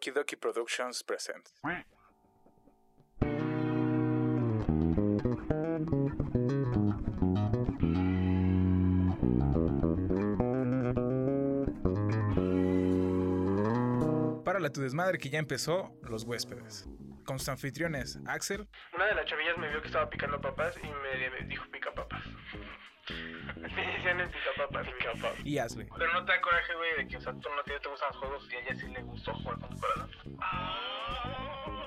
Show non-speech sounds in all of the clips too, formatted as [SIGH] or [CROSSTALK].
Okie Dokie Productions presents. Para la tu desmadre que ya empezó, los huéspedes. Con sus anfitriones, Axel, Una de las chavillas me vio que estaba picando papas y me dijo pica papas. [LAUGHS] Me decían el pica papas. y Ashley. Pero no te da coraje, güey, de que, o sea, tú no te, te gustan los juegos y a ella sí le gustó jugar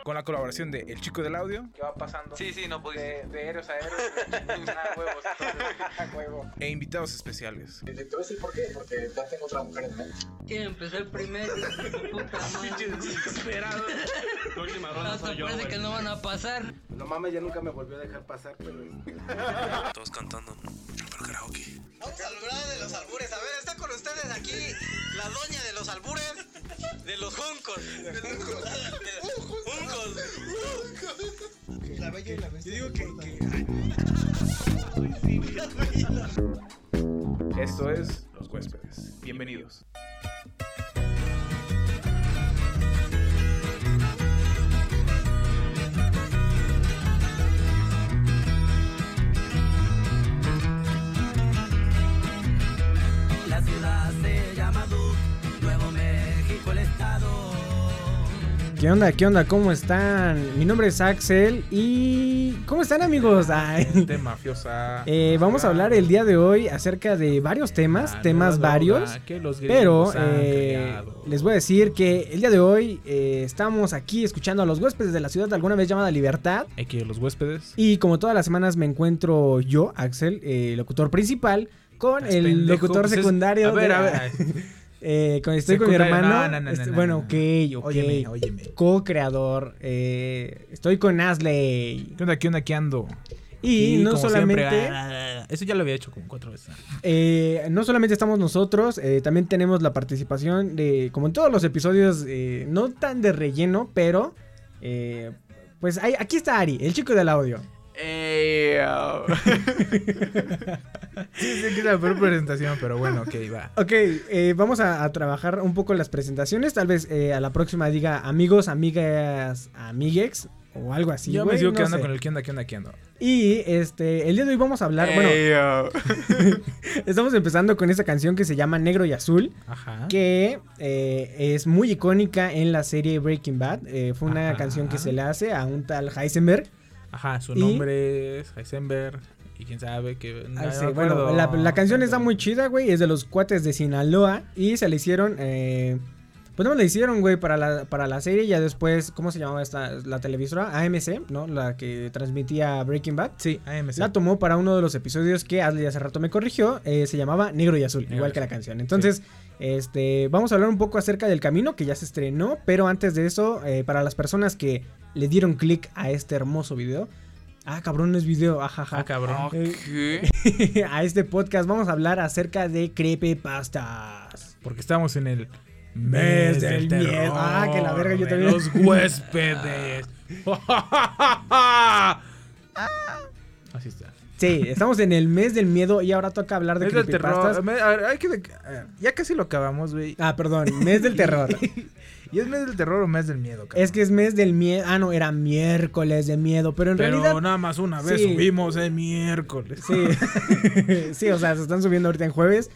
con la colaboración de El Chico del Audio ¿Qué va pasando? Sí, sí, no pudiste. De, de héroes a héroes, [LAUGHS] a huevos, huevo. e invitados especiales. Te voy a decir por qué, porque ya tengo otra mujer en mente. ¿Quién empezó el primero? Puta madre. Desesperado. La última ronda soy yo, parece güey. que no van a pasar. No mames, ya nunca me volvió a dejar pasar, pero... Todos cantando. Pero karaoke. Vamos a hablar de los albures. A ver, está con ustedes aquí la doña de los albures, de los juncos. De los juncos. La bella y la bestia. Yo digo que... Esto es Los Huéspedes. Bienvenidos. ¿Qué onda? ¿Qué onda? ¿Cómo están? Mi nombre es Axel y... ¿Cómo están amigos? Ay, De mafiosa. [LAUGHS] eh, vamos a hablar el día de hoy acerca de varios temas, Ah, temas varios. que los Pero eh, les voy a decir que el día de hoy eh, estamos aquí escuchando a los huéspedes de la ciudad alguna vez llamada Libertad. Aquí los huéspedes. Y como todas las semanas me encuentro yo, Axel, locutor principal, con el pendejo, locutor pues es- secundario. a ver, de- a ver. [LAUGHS] Eh, estoy con mi hermano. no, no, no, este, no, bueno, no. ok, ok. Óyeme, óyeme. Co-creador. eh, estoy con Asley. ¿Qué onda? ¿Qué onda? ¿Qué ando? Y no solamente. siempre, ah, eso ya lo había hecho como cuatro veces. eh, no solamente estamos nosotros, eh, también tenemos la participación de, como en todos los episodios, eh, no tan de relleno, pero pues aquí está Ari, el chico del audio. Sí, sí, que es la peor presentación, pero bueno, ok, va. Ok, eh, vamos a, a trabajar un poco las presentaciones. Tal vez eh, a la próxima diga amigos, amigas, amiguex o algo así. Yo me sigo no quedando sé. con el qué onda, qué onda, qué onda. Y este, el día de hoy vamos a hablar. Bueno, [LAUGHS] estamos empezando con esta canción que se llama Negro y Azul. Ajá. Que eh, es muy icónica en la serie Breaking Bad. Eh, fue una Ajá. canción que se le hace a un tal Heisenberg. Ajá, su Y- nombre es Heisenberg. Y quién sabe que. Ah, sí, bueno, la, la canción está muy chida, güey. Es de los cuates de Sinaloa. Y se le hicieron. Eh, pues no le hicieron, güey, para la, para la serie. Ya después, ¿cómo se llamaba esta? La televisora AMC, ¿no? La que transmitía Breaking Bad. Sí, AMC. La tomó para uno de los episodios que Ashley hace rato me corrigió. eh, se llamaba Negro y Azul, Negro igual y que la canción. Entonces, este, vamos a hablar un poco acerca del camino que ya se estrenó. Pero antes de eso, eh, para las personas que le dieron clic a este hermoso video. Ah, cabrón, no es video, ajaja. Ah, cabrón. Eh, [LAUGHS] a este podcast vamos a hablar acerca de creepypastas. Porque estamos en el Mes del miedo. Ah, que la verga, yo también. Los huéspedes. [LAUGHS] Así está. Sí, estamos en el mes del miedo y ahora toca hablar de Mes del terror. Me- a ver, hay que a ver, ya casi lo acabamos, güey. Ah, perdón, mes del terror. [LAUGHS] ¿Y es mes del terror o mes del miedo, cabrón? Es que es mes del miedo. Ah, no, era miércoles de miedo, pero en Pero realidad. nada más una vez sí. subimos el miércoles. Sí. [LAUGHS] sí, o sea, se están subiendo ahorita en jueves.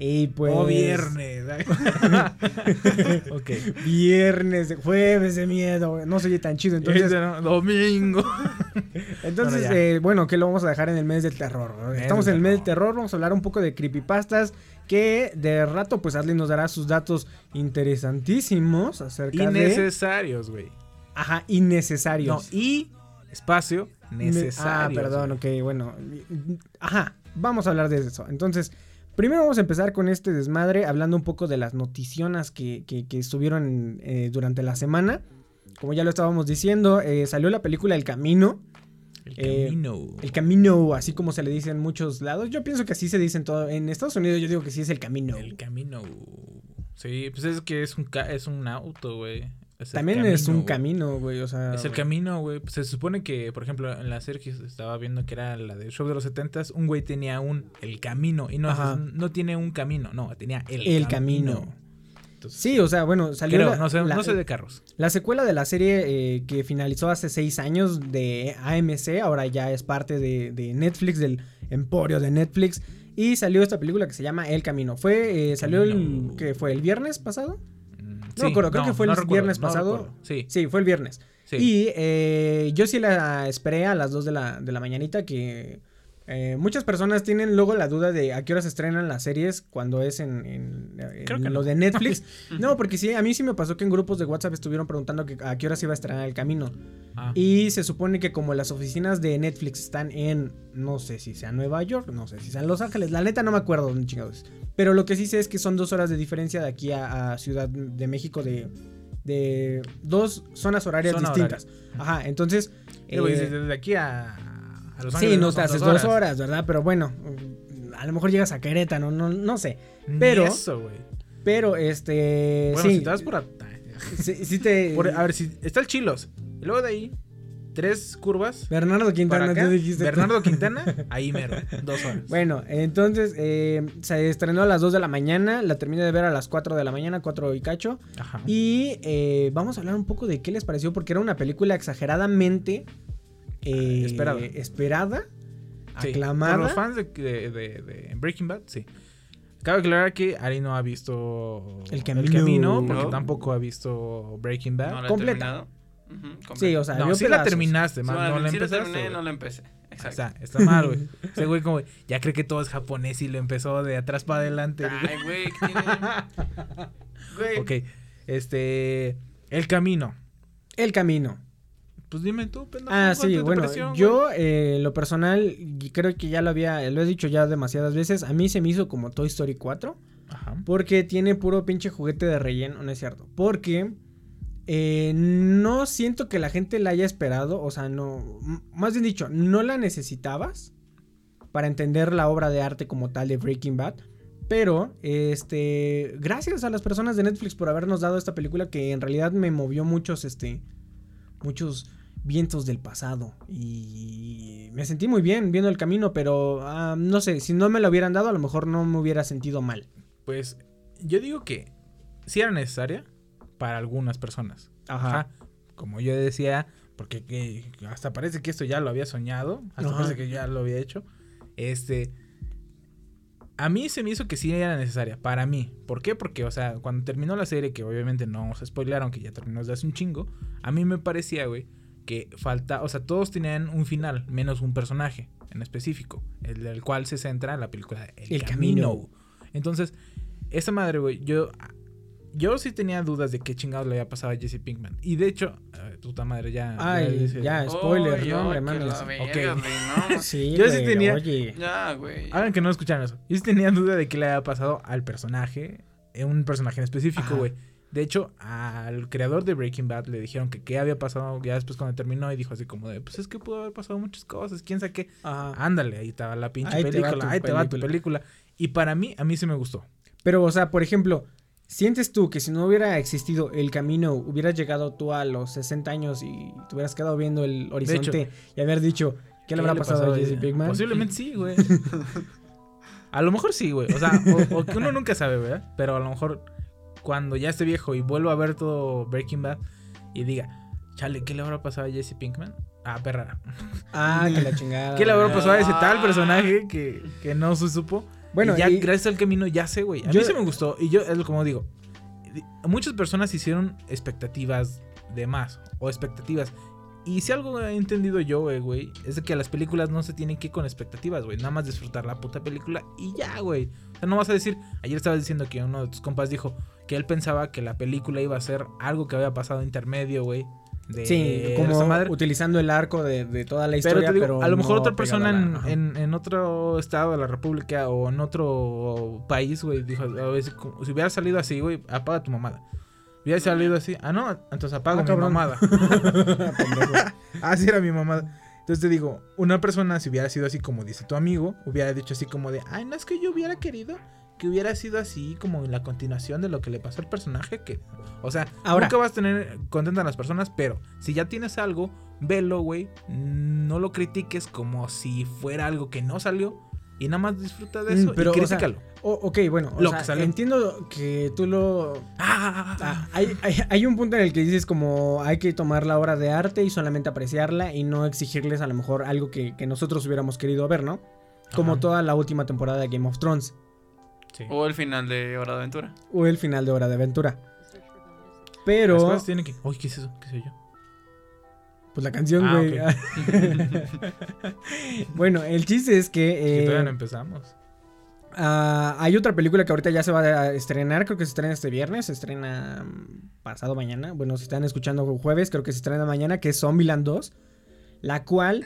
Y pues. O viernes. [LAUGHS] ok. Viernes, jueves de miedo. No se oye tan chido. Entonces, ¿no? Domingo. [LAUGHS] entonces Bueno, eh, bueno, que lo vamos a dejar en el mes del terror. Mes Estamos del en el mes del terror. Vamos a hablar un poco de creepypastas. Que de rato, pues Adley nos dará sus datos interesantísimos acerca de. Innecesarios, güey. Ajá, No, innecesarios. y espacio necesario. Ah, perdón, ok, bueno. Ajá, vamos a hablar de eso. Entonces, primero vamos a empezar con este desmadre, hablando un poco de las noticiones que, que- que estuvieron eh, durante la semana. Como ya lo estábamos diciendo, eh, salió la película El Camino. El Eh, camino. El Camino, así como se le dice en muchos lados. Yo pienso que así se dice en todo. En Estados Unidos yo digo que sí es El Camino. El camino. Sí, pues es que es un, ca- es un auto, güey. Es También es un camino, güey. O sea, Es el camino, güey. Pues se supone que, por ejemplo, en la serie que estaba viendo que era la del show de los setentas, un güey tenía un el camino y no, no tiene un camino, no, tenía el, El camino. Entonces, Sí, o sea, bueno, salió creo, la, no, sé, la- no sé de carros. la secuela de la serie eh, que finalizó hace seis años de AMC, ahora ya es parte de, de Netflix, del emporio de Netflix. Y salió esta película que se llama El Camino. Fue, eh, salió el. ¿qué fue? ¿El viernes pasado? No me acuerdo, creo que fue el recuerdo, viernes pasado. recuerdo. Sí, Sí, fue el viernes. sí. Y eh, yo sí la esperé a las 2 de la, de la mañanita que eh, muchas personas tienen luego la duda de a qué hora se estrenan las series cuando es en, en- en Creo que lo no. de Netflix. [LAUGHS] no, porque sí, a mí sí me pasó que en grupos de WhatsApp estuvieron preguntando que a qué hora se iba a estrenar el camino. Ah, Y se supone que como las oficinas de Netflix están en, no sé si sea Nueva York, no sé si sea en Los Ángeles, la neta no me acuerdo dónde chingados. Pero lo que sí sé es que son dos horas de diferencia de aquí a, a Ciudad de México de, de dos zonas horarias Zona distintas. Ajá, entonces... Eh, desde aquí a, a Los sí, no te haces dos horas. ¿verdad? Pero bueno, a lo mejor llegas a Querétaro, no, no sé. Ni Pero- eso, güey. Pero este... Bueno, sí, si te vas por, a- te... [LAUGHS] por- A ver, si está el Chilos. Y luego de ahí, tres curvas. Bernardo Quintana, acá, tú dijiste. Bernardo [LAUGHS] Quintana, ahí mero. Dos horas. Bueno, entonces eh, se estrenó a las 2 de la mañana, la terminé de ver a las 4 de la mañana, 4 y cacho. Ajá. Y eh, vamos a hablar un poco de qué les pareció, porque era una película exageradamente eh, Esperada. esperada, Sí, aclamada. Por los fans de, de- de- de Breaking Bad, sí. Cabe aclarar que Ari no ha visto El Camino. porque No. tampoco ha visto Breaking Bad. No completa. terminado. Ujú, completa. Sí, o sea, no, sí la terminaste, bueno, no la sí la empezaste. terminé, no la empecé. Exacto. Está, está mal, güey. [LAUGHS] Ese güey como, ya cree que todo es japonés y lo empezó de atrás para adelante. Ay, güey, ¿qué tiene? [LAUGHS] Güey. ok, este... El Camino. El camino. Pues dime tú, pendejo. Ah, ¿cuánto sí, bueno, pareció, yo eh, lo personal, creo que ya lo había, lo he dicho ya demasiadas veces, a mí se me hizo como Toy Story 4. Ajá. Porque tiene puro pinche juguete de relleno, no es cierto. Porque eh, no siento que la gente la haya esperado, o sea, no, más bien dicho, no la necesitabas para entender la obra de arte como tal de Breaking Bad. Pero, este, gracias a las personas de Netflix por habernos dado esta película que en realidad me movió muchos, este, muchos vientos del pasado. Y me sentí muy bien viendo el camino, pero ah, no sé, si no me lo hubieran dado, a lo mejor no me hubiera sentido mal. Pues yo digo que sí era necesaria para algunas personas. Ajá. Como yo decía, porque que- hasta parece que esto ya lo había soñado, hasta Ajá. parece que ya lo había hecho. Este a mí se me hizo que sí era necesaria para mí. ¿Por qué? Porque o sea, cuando terminó la serie que obviamente no se spoilearon que ya terminó desde hace un chingo, a mí me parecía, güey, que falta, o sea, todos tenían un final menos un personaje en específico, el del cual se centra la película El, El Camino. Camino. Entonces, esa madre, güey, yo yo sí tenía dudas de qué chingados le había pasado a Jesse Pinkman. Y de hecho, eh, puta madre, ya. Ay, dice- ya, spoiler, Oy, no, hombre, oy, que mames. la verga, Ok. güey, no. [LAUGHS] Sí, Yo sí güey, tenía- Oye. Ya, güey. Hagan que no escucharon eso. Yo sí tenía duda de qué le había pasado al personaje, eh, un personaje en específico, Ajá. güey. De hecho, al creador de Breaking Bad le dijeron que qué había pasado ya después cuando terminó y dijo así como de, pues es que pudo haber pasado muchas cosas, quién sabe qué. Ajá. Ándale, ahí estaba la pinche Ahí te va película, ahí te va tu película. Y para mí, a mí sí me gustó. Pero, o sea, por ejemplo, ¿sientes tú que si no hubiera existido el camino, hubieras llegado tú a los 60 años y te hubieras quedado viendo el horizonte y haber dicho, ¿qué le habrá pasado a Jesse Pinkman? Posiblemente sí, güey. [LAUGHS] a lo mejor sí, güey. O sea, o, o que uno nunca sabe, ¿verdad? Pero a lo mejor cuando ya esté viejo y vuelva a ver todo Breaking Bad y diga, chale, ¿qué le habrá pasado a Jesse Pinkman? Ah, perra. Ah, que la [LAUGHS] chingada. ¿Qué le habrá pasado a ese Ah. tal personaje que, que no se supo? Bueno, y ya y- gracias al camino ya sé, güey. A Yo- mí se me gustó. Y yo, es como digo, di- muchas personas hicieron expectativas de más o expectativas. Y si algo he entendido yo, eh, güey, es de que las películas no se tienen que ir con expectativas, güey. Nada más disfrutar la puta película y ya, güey. O sea, no vas a decir, ayer estabas diciendo que uno de tus compas dijo que él pensaba que la película iba a ser algo que había pasado intermedio, güey. De Sí, como madre. utilizando el arco de, de toda la historia, digo, pero a lo mejor no otra persona en, en- en otro estado de la república o en otro país, güey, dijo, a veces, si hubiera salido así, güey, apaga tu mamada. Hubiera salido así, ah, no, entonces apago Ah, mi cabrón. mamada. [LAUGHS] [LAUGHS] así era mi mamada. Entonces te digo, una persona si hubiera sido así como dice tu amigo, hubiera dicho así como de, ay, no es que yo hubiera querido que hubiera sido así como en la continuación de lo que le pasó al personaje que o sea Ahora- nunca vas a tener contenta a las personas pero si ya tienes algo velo güey no lo critiques como si fuera algo que no salió y nada más disfruta de Mm, eso pero, y o ok, bueno, o Lo sea, que salió. entiendo que tú lo... Ah, Ah, hay, hay- hay un punto en el que dices como hay que tomar la obra de arte y solamente apreciarla y no exigirles a lo mejor algo que, que nosotros hubiéramos querido ver, ¿no? Como Ajá. toda la última temporada de Game of Thrones sí. O el final de Hora de Aventura. o el final de Hora de Aventura. Las Pero, cosas tienen que. [LAUGHS] Uy, ¿qué es eso? ¿Qué soy yo? pues la canción, Ah, güey. [LAUGHS] bueno, el chiste es que... Que eh, todavía no empezamos. Ah, hay otra película que ahorita ya se va a estrenar, creo que se estrena este viernes, se estrena mm, pasado mañana. Bueno, si están escuchando jueves, creo que se estrena mañana, que es Zombieland 2, la cual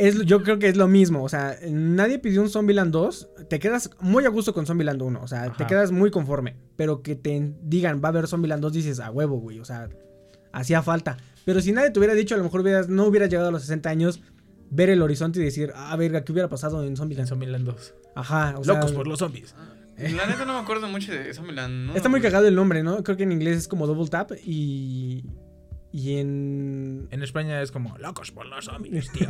es yo creo que es lo mismo, o sea, nadie pidió un Zombieland 2, te quedas muy a gusto con Zombieland 1, o sea, te quedas muy conforme, pero que te digan va a haber Zombieland 2 dices a huevo, güey, o sea, hacía falta. Pero si nadie te hubiera dicho, a lo mejor hubieras, no hubieras llegado a los 60 años, ver el horizonte y decir, ah, verga, ¿qué hubiera pasado en En Zombieland? Zombieland 2. Ajá, o sea, Locos por los zombies. La neta no me acuerdo mucho de Zombieland. ¿no? Está muy cagado el nombre, ¿no? Creo que en inglés es como Double Tap y. Y en. En España es como locos por los zombies, tío.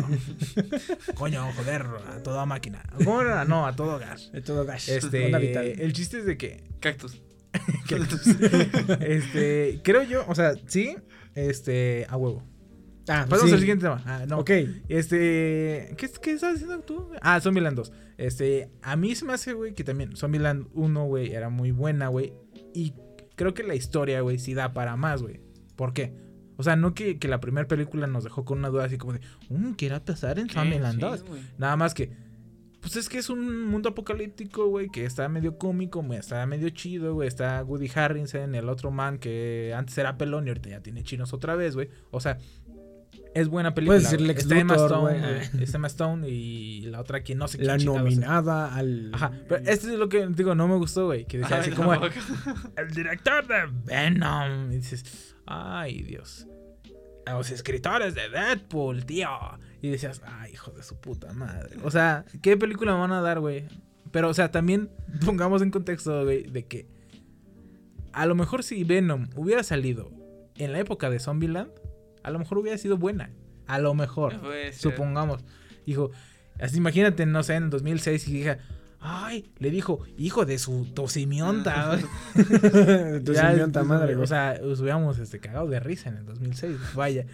[LAUGHS] Coño, joder, a toda máquina. ¿Cómo era? No, a todo gas. De todo gas. Este, Onda vital. el chiste es de que, Cactus. [LAUGHS] que, [LAUGHS] este, creo yo, o sea, sí, este, a huevo. Ah, Pasamos sí. al siguiente tema. Ah, no. Ok. Este, ¿qué, qué estás diciendo tú? Ah, Zombieland 2. Este, a mí se me hace, güey, que también Zombieland 1, güey, era muy buena, güey. Y creo que la historia, güey, sí da para más, güey. ¿Por qué? O sea, no que, que la primera película nos dejó con una duda así como de, um, ¿qué irá a pasar en Zombieland Sí, 2? güey. Nada más que, pues es que es un mundo apocalíptico, güey, que está medio cómico, güey, está medio chido, güey. Está Woody Harrison, el otro man que antes era pelón y ahorita ya tiene chinos otra vez, güey. O sea, es buena película. Puedes decir güey. Lex Está Emma Stone, güey. güey. Está Emma Stone y la otra que no sé quién La nominada al. Ajá, pero este es lo que digo, no me gustó, güey. Que decía Ay, así como el director de Venom. Y dices, ay, Dios. A Los escritores de Deadpool, tío. Y decías, ay, hijo de su puta madre. O sea, ¿qué película me van a dar, güey? Pero, o sea, también [LAUGHS] pongamos en contexto, güey, de que a lo mejor si Venom hubiera salido en la época de Zombieland, a lo mejor hubiera sido buena. A lo mejor. Supongamos. Dijo, así imagínate, no sé, en 2006 y dije, ay, le dijo, hijo de su tosimionta. simienta pues, madre. O sea, nos hubiéramos este, cagado de risa en el 2006, vaya.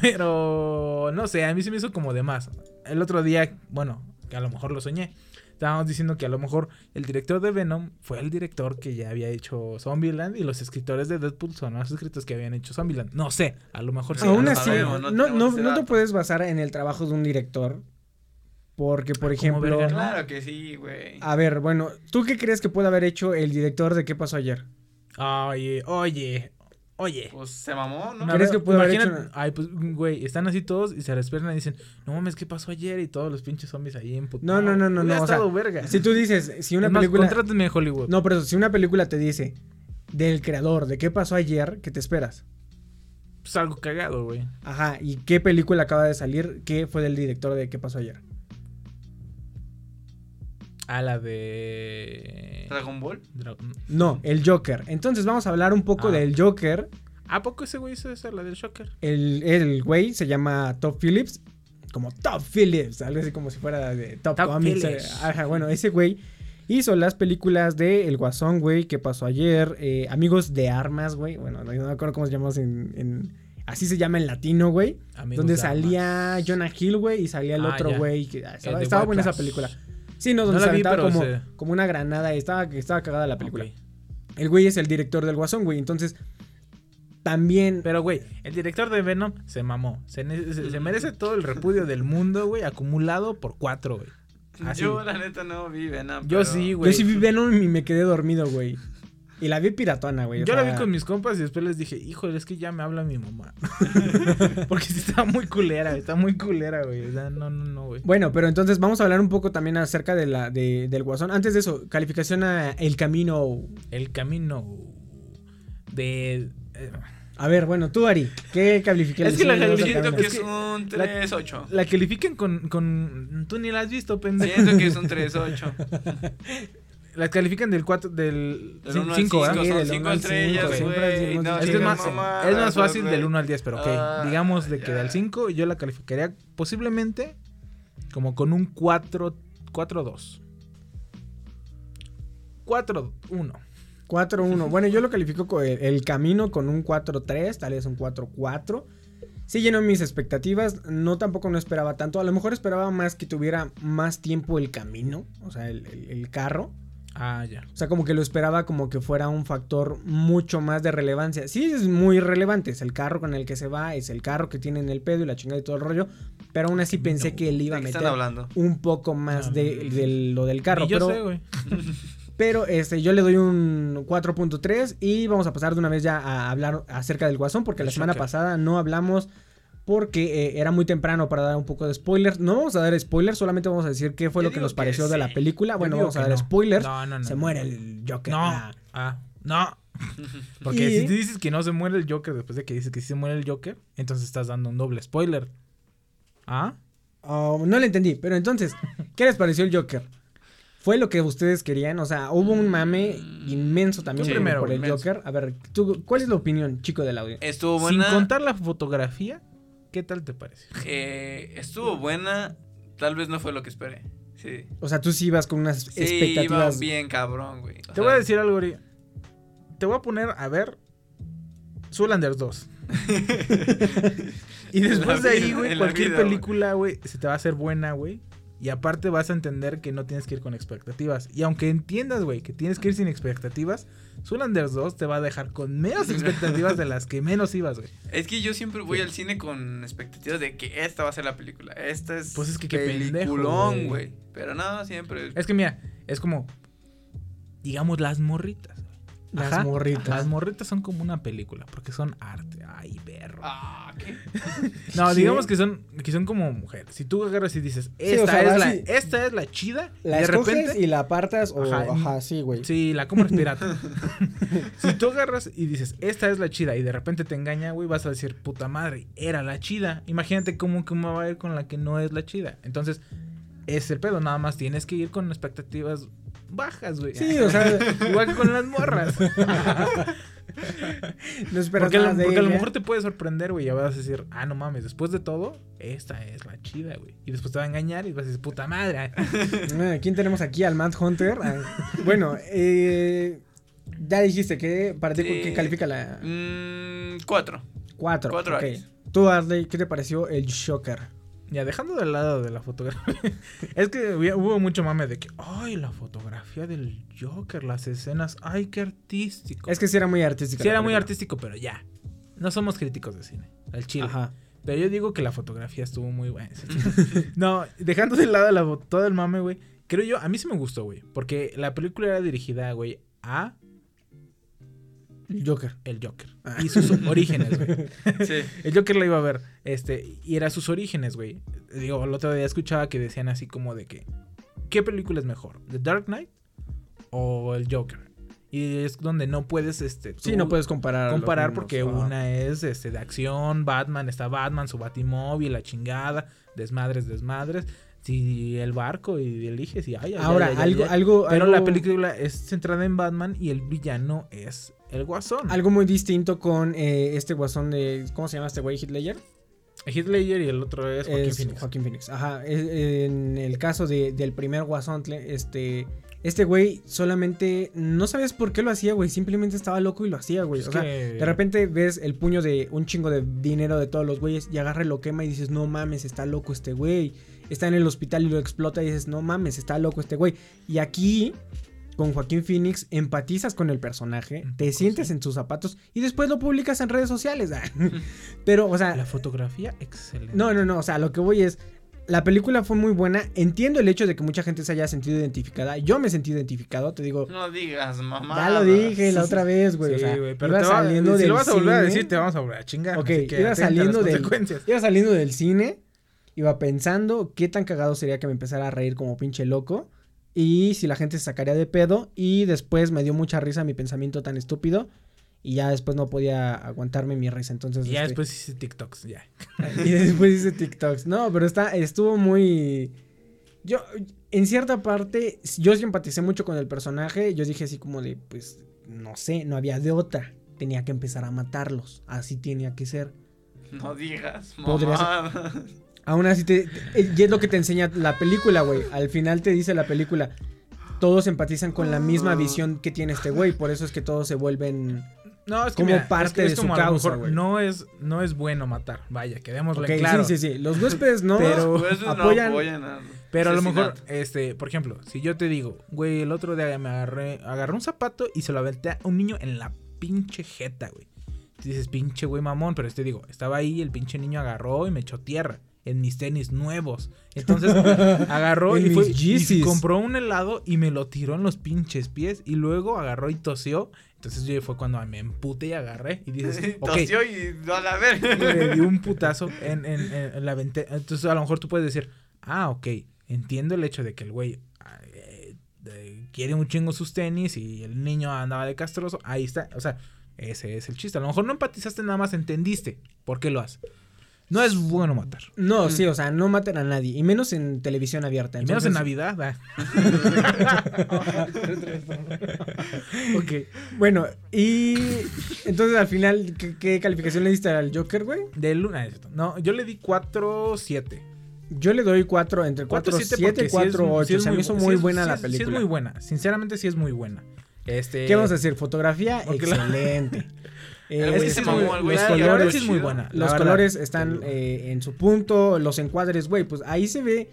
Pero, no sé, a mí se me hizo como de más. El otro día, bueno, que a lo mejor lo soñé. Estábamos diciendo que a lo mejor el director de Venom fue el director que ya había hecho Zombieland y los escritores de Deadpool son los escritores que habían hecho Zombieland. No sé, a lo mejor sí. Aún no así, no, no no, no, te puedes basar en el trabajo de un director. Porque, por Ah, ¿cómo ejemplo. verga, no? Claro que sí, güey. A ver, bueno, ¿tú qué crees que puede haber hecho el director de qué pasó ayer? Oye, oye, oye. Pues se mamó, ¿no? No, ¿Crees que pudo haber Ay, pues, güey, están así todos y se despiertan y dicen, no mames, ¿qué pasó ayer? Y todos los pinches zombies ahí en puto. No, no, no, no, Hubiera no, o sea, estado verga. Si tú dices, si una película. Hollywood. No, pero si una película te dice del creador, de qué pasó ayer, ¿qué te esperas? Pues algo cagado, güey. Ajá, ¿y qué película acaba de salir? ¿Qué fue del director de qué pasó ayer? A la de. Dragon Ball. Dragon- No, el Joker. Entonces vamos a hablar un poco Ah. del Joker. ¿A poco ese güey hizo esa, la del Shocker? El, el güey se llama Top Phillips. Como Top Phillips, algo así como si fuera de Top, Top Comics. Eh, Ajá, bueno, ese güey hizo las películas de El Guasón, güey, que pasó ayer. eh, Amigos de Armas, güey. Bueno, no, no me acuerdo cómo se llama en, en- Así se llama en latino, güey. Donde de salía. Jonah Hill, güey, y salía el Ah, otro güey. que ah, Estaba, estaba buena esa película. Sí, no, donde No se la vi, pero como, una granada estaba, estaba cagada la película. El güey es el director del Guasón, güey. Entonces, también. Pero, güey, el director de Venom se mamó. Se, se merece todo el repudio del mundo, güey, acumulado por cuatro, güey. Así. Yo, la neta, no vi Venom. Yo pero- sí, güey. Yo sí vi Venom y me quedé dormido, güey. Y la vi piratona, güey. o Yo la vi con mis compas y después les dije, híjole, es que ya me habla mi mamá. [LAUGHS] [LAUGHS] Porque sí estaba muy culera, está muy culera, güey. O sea, no, no, no, güey. Bueno, pero entonces vamos a hablar un poco también acerca de la, de- del Guasón. Antes de eso, calificación a El Camino. El camino de... eh, A ver, bueno, tú, Ari, ¿qué calificación [LAUGHS] Es que la Camino? que es un la- 3-8. La califican con, con... Tú ni la has visto, pendejo. Siento que es un 3-8. La califican del 4, del Del uno al 5, cinco, Sí, son del cinco uno al estrellas, cinco, siempre güey. decimos No, que Es más, mamadas, es más fácil del 1 al 10, pero ok. Ah, digamos de que del 5 yo la calificaría posiblemente como con un 4, 4-2. 4-1. 4-1. Bueno, yo lo califico con el, el camino con un 4-3, tal vez un 4-4. Sí llenó mis expectativas, no tampoco no esperaba tanto, a lo mejor esperaba más que tuviera más tiempo el camino, o sea, el, el- el carro. Ah, ya. O sea, como que lo esperaba como que fuera un factor mucho más de relevancia. Sí, es muy relevante, es el carro con el que se va, es el carro que tiene en el pedo y la chingada y todo el rollo, pero aún así pensé que él iba a ¿De qué meter un poco más de, de lo del carro. Yo pero, sé, güey. [LAUGHS] pero este, yo le doy un 4.3 y vamos a pasar de una vez ya a hablar acerca del Guasón, porque El la semana pasada no hablamos porque eh, era muy temprano para dar un poco de spoilers. No vamos a dar spoilers, solamente vamos a decir qué fue Yo lo que nos que pareció de la película. Yo Bueno, vamos a dar no. spoilers. No, no, no. se muere el Joker. No. Ah. Ah, no. [LAUGHS] Porque Y- si tú dices que no se muere el Joker después de que dices que sí se muere el Joker, entonces estás dando un doble spoiler. ¿Ah? Oh, no le entendí, pero entonces, ¿qué les pareció el Joker? ¿Fue lo que ustedes querían? O sea, hubo un mame inmenso también primero, por el inmenso. Joker. A ver, tú, ¿cuál es la opinión, chico del audio? Estuvo buena. Sin contar la fotografía, ¿qué tal te parece? eh, estuvo buena. Tal vez no fue lo que esperé. Sí. O sea, tú sí ibas con unas Sí, iba expectativas. bien cabrón, güey. O Te sea, voy a decir algo, Ori. Te voy a poner a ver Zoolander 2. [LAUGHS] y después de ahí, güey, cualquier vida, película, güey, se te va a hacer buena, güey. Y aparte vas a entender que no tienes que ir con expectativas. Y aunque entiendas, güey, que tienes que ir sin expectativas, Zoolander 2 te va a dejar con menos [LAUGHS] expectativas de las que menos ibas, güey. Es que yo siempre voy al cine con expectativas de que esta va a ser la película. Esta es. Pues es que qué pendejo, peliculón, güey. Pero no, siempre. Es que mira, es como, digamos, las morritas. Las Ajá, morritas. Las morritas son como una película, porque son arte. Ay, perro. Ah, ¿qué? [LAUGHS] No, Sí. digamos que son, que son como mujeres. Si tú agarras y dices, Sí, esta, o sea, es, la, esta es la chida, La y de repente. y la apartas o... Ajá, Ajá, sí, güey. Sí, la compras pirata. [LAUGHS] si tú agarras y dices, esta es la chida, y de repente te engaña, güey, vas a decir, puta madre, era la chida. Imagínate cómo que me va a ir con la que no es la chida. Entonces, es el pedo, nada más tienes que ir con expectativas bajas, güey. Sí, o sea, [LAUGHS] Igual que con las morras. [LAUGHS] no esperas Porque, a lo- nada de porque a lo mejor te puede sorprender, güey. Ya vas a decir, ah, no mames, después de todo, esta es la chida, güey. Y después te va a engañar y vas a decir, puta madre. [LAUGHS] Ah, ¿Quién tenemos aquí? Al Mad Hunter. Ah, bueno, eh, ya dijiste que para ti, ¿qué califica la Mmm, cuatro. 4? Cuatro Aries. Tú, Adley, ¿qué te pareció el Joker? Ya, dejando de lado de la fotografía. [LAUGHS] es que hubo mucho mame de que, ay, la fotografía del Joker, las escenas, ay, qué artístico. Es que sí era muy artística. sí era muy artístico, pero ya. No somos críticos de cine, al chile. Ajá. Pero yo digo que la fotografía estuvo muy buena. [LAUGHS] no, dejando de lado la, todo el mame, güey. Creo yo, a mí sí me gustó, güey. Porque la película era dirigida, güey, a El Joker. el Joker. Ah. Y sus orígenes, güey. [LAUGHS] Sí. El Joker la iba a ver. Este, y era sus orígenes, güey. Digo, el otro día escuchaba que decían así como de que. ¿Qué película es mejor? ¿The Dark Knight? ¿O el Joker? Y es donde no puedes, este. Sí, no puedes comparar. comparar porque una es este de acción, Batman, está Batman, su batimóvil, la chingada, desmadres, desmadres. Si el barco y eliges y ay, ay, Ahora, ay, algo, algo, Pero algo, la película es centrada en Batman y el villano es el guasón. algo muy distinto con eh, este guasón de. ¿Cómo se llama este güey? Hitler. Ledger y el otro es Joaquín es Phoenix. Joaquín Phoenix. Ajá. en el caso de- del primer guasón, este. Este güey solamente. No sabías por qué lo hacía, güey. Simplemente estaba loco y lo hacía, güey. Es o sea, que- de repente ves el puño de un chingo de dinero de todos los güeyes y agarra y lo quema y dices, no mames, está loco este güey. Está en el hospital y lo explota y dices, no mames, está loco este güey. Y aquí, con Joaquín Phoenix, empatizas con el personaje, te poco, sientes sí. en sus zapatos y después lo publicas en redes sociales. [LAUGHS] Pero, o sea, La fotografía, excelente. no, no, no, o sea, lo que voy es, la película fue muy buena, entiendo el hecho de que mucha gente se haya sentido identificada, yo me sentí identificado, te digo, No digas, mamá. ya lo dije la otra vez, güey, Sí, o sea, güey, pero iba te va- saliendo si del lo vas a volver a cine- decir, te vamos a volver a chingar. Ok, así que iba a saliendo del- consecuencias. Iba saliendo del cine, iba pensando qué tan cagado sería que me empezara a reír como pinche loco. Y si la gente se sacaría de pedo. Y después me dio mucha risa mi pensamiento tan estúpido. Y ya después no podía aguantarme mi risa. Entonces. Y ya este, después hice TikToks, ya. [LAUGHS] y después hice TikToks. No, pero está, estuvo muy. Yo, en cierta parte, yo sí empaticé mucho con el personaje. Yo dije así como de, pues, no sé, no había de otra. Tenía que empezar a matarlos. Así tenía que ser. No digas, Podría ser- mamá. Aún así, te, te- y es lo que te enseña la película, güey. Al final te dice la película, todos empatizan con la misma visión que tiene este güey. Por eso es que todos se vuelven... No, es que Como mira, parte es que de es su como lo causa, güey. no es, no es bueno matar. Vaya, quedémoslo Ok, en claro. sí, sí, sí. Los huéspedes no, Pero- eso no apoyan... a- Pero a lo mejor, este, por ejemplo, si yo te digo, güey, el otro día me agarré, agarré un zapato y se lo aventé a un niño en la pinche jeta, güey. Dices, pinche güey mamón, pero te digo, estaba ahí, el pinche niño agarró y me echó tierra en mis tenis nuevos. Entonces agarró [LAUGHS] y, fue, y compró un helado y me lo tiró en los pinches pies y luego agarró y tosió. Entonces yo fue cuando me emputé y agarré y dices, [LAUGHS] ok, Tosió y no a la ver. le di un [LAUGHS] putazo en, en, en- en la ventana. Entonces a lo mejor tú puedes decir, ah, ok, entiendo el hecho de que el güey ah, eh, quiere un chingo sus tenis y el niño andaba de castroso. Ahí está, o sea, ese es el chiste. A lo mejor no empatizaste nada más, entendiste por qué lo hace. No es bueno matar. No, sí, o sea, no maten a nadie. Y menos en televisión abierta. Y menos en Navidad. ah. [LAUGHS] Ok. Bueno, y entonces al final, ¿qué, qué calificación le diste al Joker, güey? De luna. No, yo le di 4, 7. Yo le doy 4, entre 4, 7, 4, 8. Se me hizo muy buena la película. Sí es muy buena. Sinceramente sí es muy buena. Este, ¿Qué vamos a decir? Fotografía, Porque la- excelente. [LAUGHS] Eh, güey este, se mamó, el güey los sí, colores, sí es muy buena. los verdad. colores están eh, en su punto, los encuadres, güey, pues ahí se ve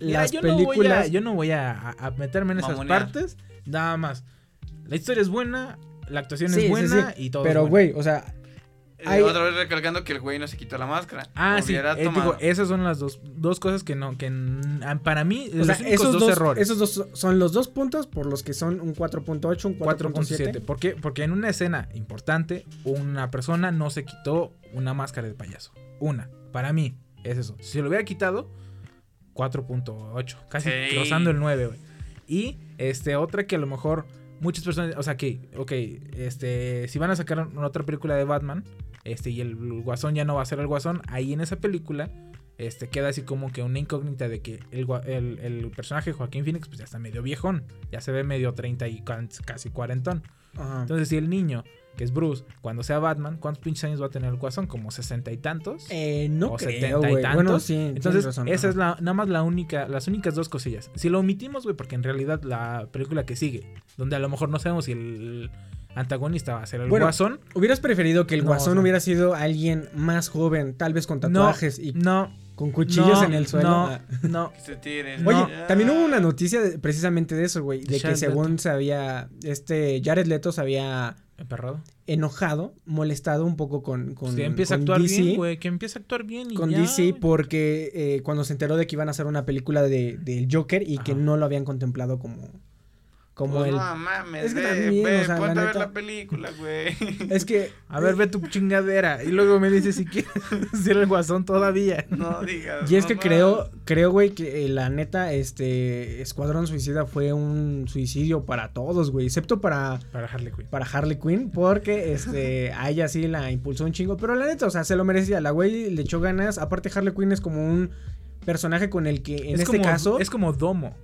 Mira, las yo No a, películas. yo no voy a, meterme en esas Mamonear. partes. Nada más. La historia es buena, la actuación Sí, sí, es buena sí, y todo. Pero, es güey, o sea, Hay- Otra vez recalcando que el güey no se quitó la máscara. Ah, sí. Eh, digo, esas son las dos, dos cosas que no. que ah, Para mí, o los sea, únicos esos dos, dos, errores. esos dos son los dos puntos por los que son un 4.8, un 4.7. 4.7. ¿Por qué? Porque en una escena importante, una persona no se quitó una máscara de payaso. Una. Para mí, es eso. Si se lo hubiera quitado, 4.8. Casi Sí. rozando el 9, güey. Y este, otra que a lo mejor muchas personas. O sea, que, ok, este, si van a sacar otra película de Batman, este, y el guasón ya no va a ser el guasón, ahí en esa película. Este, queda así como que una incógnita de que el, el, el personaje Joaquín Phoenix pues ya está medio viejón, ya se ve medio 30 y casi cuarentón. Ajá. Entonces, si el niño, que es Bruce, cuando sea Batman, ¿cuántos pinches años va a tener el guasón? ¿Como sesenta y tantos? Eh, no o 70 y tantos. Bueno, sí, Entonces, razón, esa ajá. es la, nada más la única, las únicas dos cosillas. Si lo omitimos, güey, porque en realidad la película que sigue, donde a lo mejor no sabemos si el antagonista va a ser el Bueno, guasón. ¿Hubieras preferido que el No, guasón o sea- hubiera sido alguien más joven, tal vez con tatuajes y No, con cuchillos no, en el suelo? No, Ah. no. Que [LAUGHS] se tire. Oye, también hubo una noticia de- precisamente de eso, güey, de que Jared según Leto. se había, este, Jared Leto se había Emperrado. enojado, molestado un poco con, con, Pues que empieza a actuar DC, bien, güey. Que empieza a actuar bien y con ya, DC porque eh, cuando se enteró de que iban a hacer una película de, del Joker y que no lo habían contemplado como, como Pues el... No mames, Es que ve, también, ve, o sea, la ponte a ver neta- la película, güey. [LAUGHS] Es que... A ver, ve tu chingadera. Y luego me dices si quieres [LAUGHS] ser el guasón todavía. [LAUGHS] No digas. Y es que creo, creo, güey, que eh, la neta, este, Escuadrón Suicida fue un suicidio para todos, güey, excepto para, Para Harley Quinn. para Harley Quinn, porque, este, a ella sí la impulsó un chingo, pero la neta, o sea, se lo merecía, la güey le echó ganas, aparte Harley Quinn es como un personaje con el que, en es este como, caso, Es como Domo.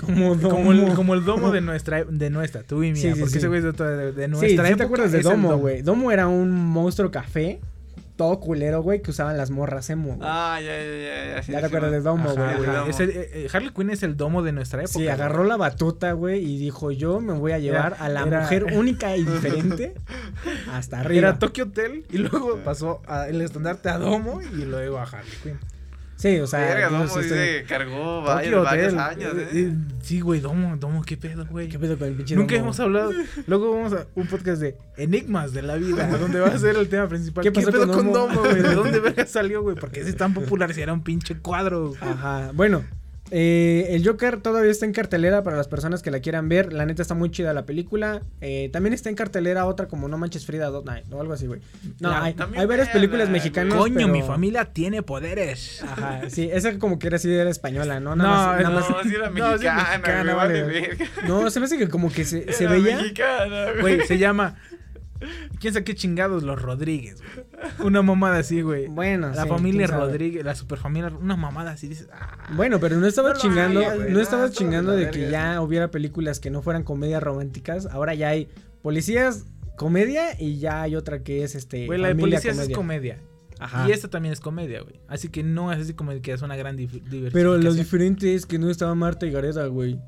Como, [LAUGHS] Como el, Domo. como el domo de nuestra, de nuestra, tú y mía. Sí, sí, porque sí. ese güey es de, otra- de, nuestra sí época. te acuerdas de Domo, güey, Domo era un monstruo café, todo culero, güey, que usaban las morras emo, güey. Ah, ya, ya, ya. Ya, sí, Ya te sí, acuerdas sí. de Domo, Ajá, güey. ajá. Domo. Es el- eh, eh, Harley Quinn es el domo de nuestra época. Sí, güey. agarró la batuta, güey, y dijo, yo me voy a llevar a la era- mujer [LAUGHS] única y diferente hasta arriba. Era Tokyo Hotel y luego pasó a el estandarte a Domo y luego a Harley Quinn. Sí, o sea, Verga, Domo este, dice, cargó varios, varios Hotel. años, Eh, eh. eh, Sí, güey, Domo, Domo, qué pedo, güey. ¿qué pedo con el pinche Nunca Domo? hemos hablado. Luego vamos a un podcast de enigmas de la vida, [LAUGHS] donde va a ser el tema principal. ¿Qué pasó pedo con? Domo, güey? ¿De [LAUGHS] dónde verga salió, güey? Porque ese es tan popular si era un pinche cuadro. Ajá, bueno, eh, el Joker todavía está en cartelera para las personas que la quieran ver. La neta está muy chida la película. Eh, también está en cartelera otra como No Manches Frida Dot Night o algo así, güey. No, La- hay, varias películas güey. mexicanas. Coño, pero- mi familia tiene poderes. Ajá, sí, esa como que era así, era española, ¿no? No, Nada más, no, nada más- No, sí era No, sí mexicana, mexicana, güey, vale. vale. No, se me hace que como que se, se veía. mexicana, Güey, se llama. ¿Quién sabe qué chingados? Los Rodríguez, güey. Una mamada así, güey. Bueno, La sí, familia. Rodríguez, la superfamilia, una mamada así, dices. ah. Bueno, pero no estaba No lo chingando, no no, chingando de que ya hubiera películas que no fueran comedias románticas. Ahora ya hay policías, comedia y ya hay otra que es este. Güey, la de policías es comedia. Ajá. Y esta también es comedia, güey. Así que no es así como que es una gran diversificación. Pero lo diferente es que no estaba Marta y Gareda, güey.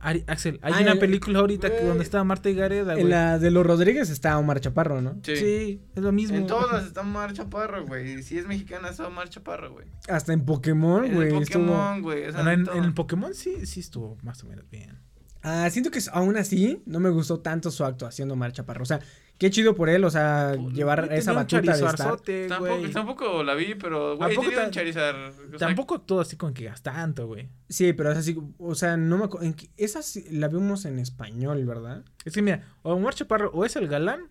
Ari- Axel, hay Ah, una el- película ahorita donde está Marta y Gareda, güey. En la de los Rodríguez está Omar Chaparro, ¿no? Sí. Sí, es lo mismo. En todas está Omar Chaparro, güey. Si es mexicana, está Omar Chaparro, güey. Hasta en Pokémon, En güey. estuvo- Pokémon, güey. o sea, Bueno, en, en Pokémon sí, sí estuvo más o menos bien. Ah, siento que aún así no me gustó tanto su actuación de Omar Chaparro. O sea, qué chido por él, o sea, llevar Güey, esa batuta de estar. Tampoco, tampoco la vi, pero, güey, Tampoco tenía un Charizard. o sea, Tampoco actuó así con que gas tanto, güey. Sí, pero es así, o sea, no me acuerdo. Esa sí la vimos en español, ¿verdad? Es que mira, o Omar Chaparro o es el galán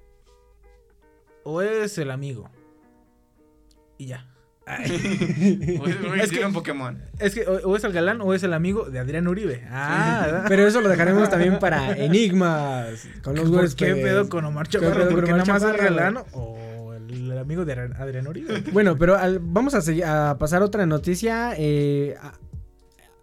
o es el amigo. Y ya. [LAUGHS] Es que- era un Pokémon. Es que o, o es el galán o es el amigo de Adrián Uribe. Ah. [LAUGHS] Pero eso lo dejaremos también para enigmas. Con los ¿Por ¿Qué pedo con Omar ¿Qué Chaparro? pedo con ¿Por qué Omar nada más el galán o el, el amigo de Adrián- Uribe? Bueno, pero al- vamos a, seguir- a pasar a otra noticia. eh, a-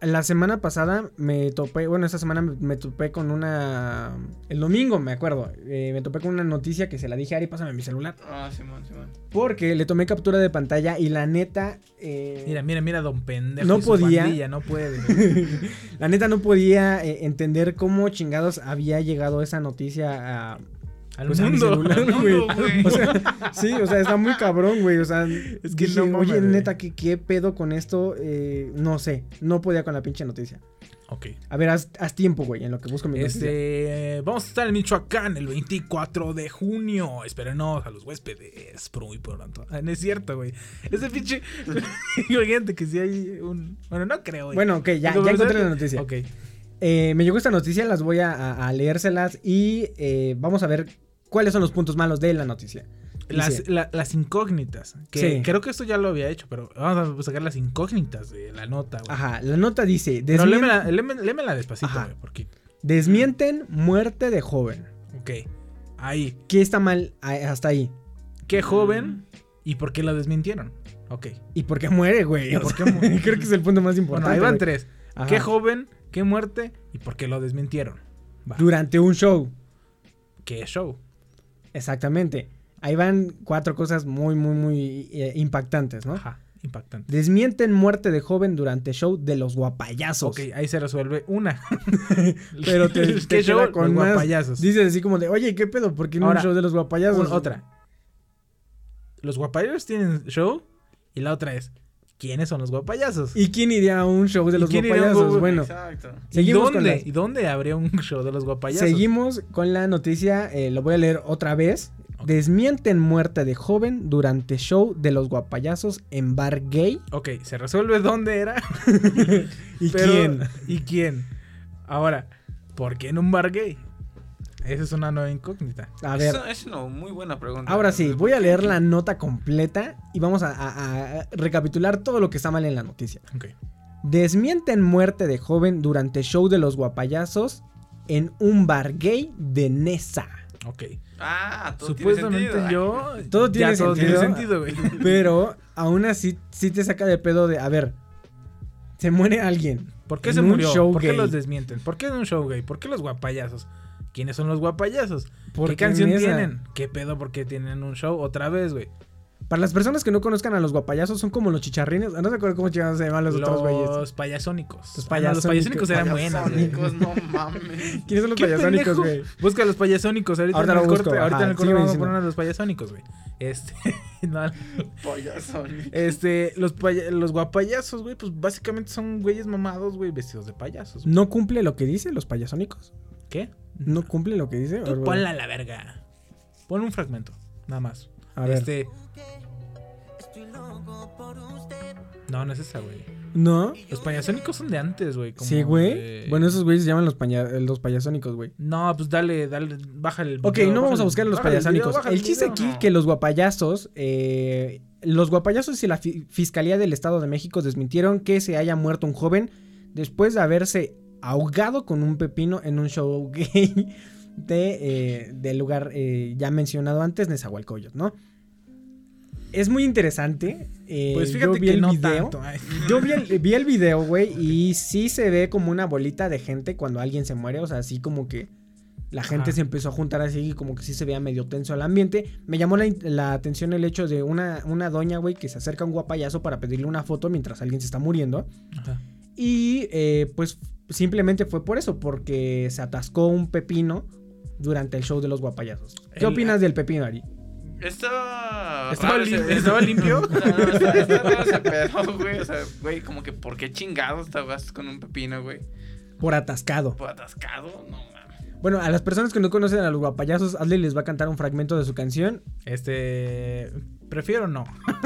la semana pasada me topé, bueno, esta semana me, me topé con una... El domingo, me acuerdo, eh, me topé con una noticia que se la dije a Ari, pásame mi celular. Ah, Simón, Simón. Porque le tomé captura de pantalla y la neta... eh, Mira, mira, mira, don pendejo. No podía. pandilla, no puede. [LAUGHS] la neta no podía eh, entender cómo chingados había llegado esa noticia a... Al pues, a mi mundo. celular, Al güey. mundo, güey. O sea, sí, o sea, está muy cabrón, güey. O sea, es que que no mames, oye, güey. neta, ¿qué, ¿qué pedo con esto? Eh, no sé, no podía con la pinche noticia. ok. A ver, haz, haz tiempo, güey, en lo que busco mi noticia. Este, vamos a estar en Michoacán el 24 de junio. Espérenos a los huéspedes. Por muy pronto. Ah, no es cierto, güey. Ese pinche. [LAUGHS] Imagínate que si hay un. Bueno, no creo, güey. Bueno, ok, ya, ya pero encontré la noticia. Ok. Eh, me llegó esta noticia, las voy a, a- a leérselas y eh, vamos a ver cuáles son los puntos malos de la noticia. Las, la- incógnitas. Que Sí. creo que esto ya lo había hecho, pero vamos a sacar las incógnitas de la nota, güey. Ajá, la nota dice, desmien- lémela, lémela- lémela despacito, güey, porque. desmienten muerte de joven. Ok. Ahí. ¿Qué está mal hasta ahí? ¿Qué joven y por qué lo desmintieron? Ok. ¿Y por qué muere, güey? ¿Y O por qué muere? [LAUGHS] Creo que es el punto más Bueno, importante. ahí van tres. Ajá. ¿Qué joven? ¿Qué muerte? ¿Y por qué lo desmintieron? Va. Durante un show. ¿Qué show? Exactamente. Ahí van cuatro cosas muy, muy, muy eh, impactantes, ¿no? Ajá, impactante. Desmienten muerte de joven durante show de los guapayazos. Ok, ahí se resuelve una. [LAUGHS] Pero te, [LAUGHS] te ¿Qué show? con Los guapayazos. Dices así como de, oye, ¿qué pedo? ¿Por qué no Ahora, un show de los guapayazos? Un- otra. Los guapayazos tienen show. Y la otra es, ¿quiénes son los guapayazos? ¿Y quién iría a un show de ¿Y los show? Bueno, Exacto. ¿Y seguimos dónde? las- ¿Y dónde habría un show de los guapayazos? seguimos con la noticia, eh, lo voy a leer otra vez. Desmienten muerte de joven durante show de los guapayazos en bar gay. Ok, se resuelve dónde era. [LAUGHS] ¿Y pero- quién? ¿Y quién? Ahora, ¿por qué en un bar gay? Esa es una nueva incógnita. A ver, es una muy buena pregunta. ahora sí, ¿Por voy a leer la nota completa y vamos a, a- a recapitular todo lo que está mal en la noticia. Ok. Desmienten muerte de joven durante show de los guapayazos en un bar gay de Nesa. Ok. Ah, todo Supuestamente tiene sentido. yo. Todo tiene ya todo sentido. tiene sentido, güey. [LAUGHS] Pero aún así sí te saca de pedo de, a ver, se muere alguien. ¿Por qué En se un murió? show ¿Por qué gay. los desmienten? ¿Por qué en un show gay? ¿Por qué los guapayazos? ¿Quiénes son los guapayazos? ¿Qué Porque canción esa- tienen? ¿Qué pedo? ¿Por qué tienen un show otra vez, güey? Para las personas que no conozcan a los guapayazos, son como los chicharrines. No se acuerdo cómo chingados se llaman los, otros güeyes. Los payasónicos. Los Ah, no, Los payasónicos. payasónicos eran buenos, güey. Sónicos, no [LAUGHS] mames. ¿Quiénes son los ¿Qué payasónicos, güey? Busca los payasónicos ahorita, Ahorita en el corte. Ahorita ajá, en el corte sígueme vamos a poner a los payasónicos, güey. Este, [LAUGHS] no, Payasónicos. este, los, paya- los guapayazos, güey, pues básicamente son güeyes mamados, güey, vestidos de payasos. ¿No cumple lo que dice los payasónicos? ¿Qué? ¿No cumple lo que dice? Tú ponla a la verga. Pon un fragmento, nada más. A ver. Este. No, no es esa, güey. ¿No? Los payasónicos son de antes, güey. Sí, güey. de- Bueno, esos güeyes se llaman los, paña- los payasónicos, güey. No, pues dale, dale, baja el Ok, video, no baja vamos a buscar a los baja el video, payasónicos. El chiste aquí no. que los guapayazos, eh, los guapayazos y la fi- Fiscalía del Estado de México desmintieron que se haya muerto un joven después de haberse ahogado con un pepino en un show [LAUGHS] gay de, eh, del lugar eh, ya mencionado antes, Nezahualcóyotl, ¿no? Es muy interesante. eh, Pues yo fíjate vi que el no video. tanto. [LAUGHS] Yo vi el, vi el video, güey, y sí se ve como una bolita de gente cuando alguien se muere. O sea, así como que La gente Ajá. se empezó a juntar así, como que sí se veía medio tenso el ambiente. Me llamó la, la atención el hecho de una, una doña, güey, que se acerca a un guapayazo para pedirle una foto mientras alguien se está muriendo. Ajá. Y eh, pues simplemente fue por eso, porque se atascó un pepino durante el show de los guapayazos. ¿Qué El- opinas del pepino, Ari? Estaba. ¿Estaba raro lim- ese- estaba limpio? [LAUGHS] No, estaba, estaba raro ese pedo, güey. O sea, güey, como que, ¿por qué chingados estabas con un pepino, güey? Por atascado. ¿Por atascado? No mames. Bueno, a las personas que no conocen a los guapayazos, Adley les va a cantar un fragmento de su canción. Este. Prefiero no.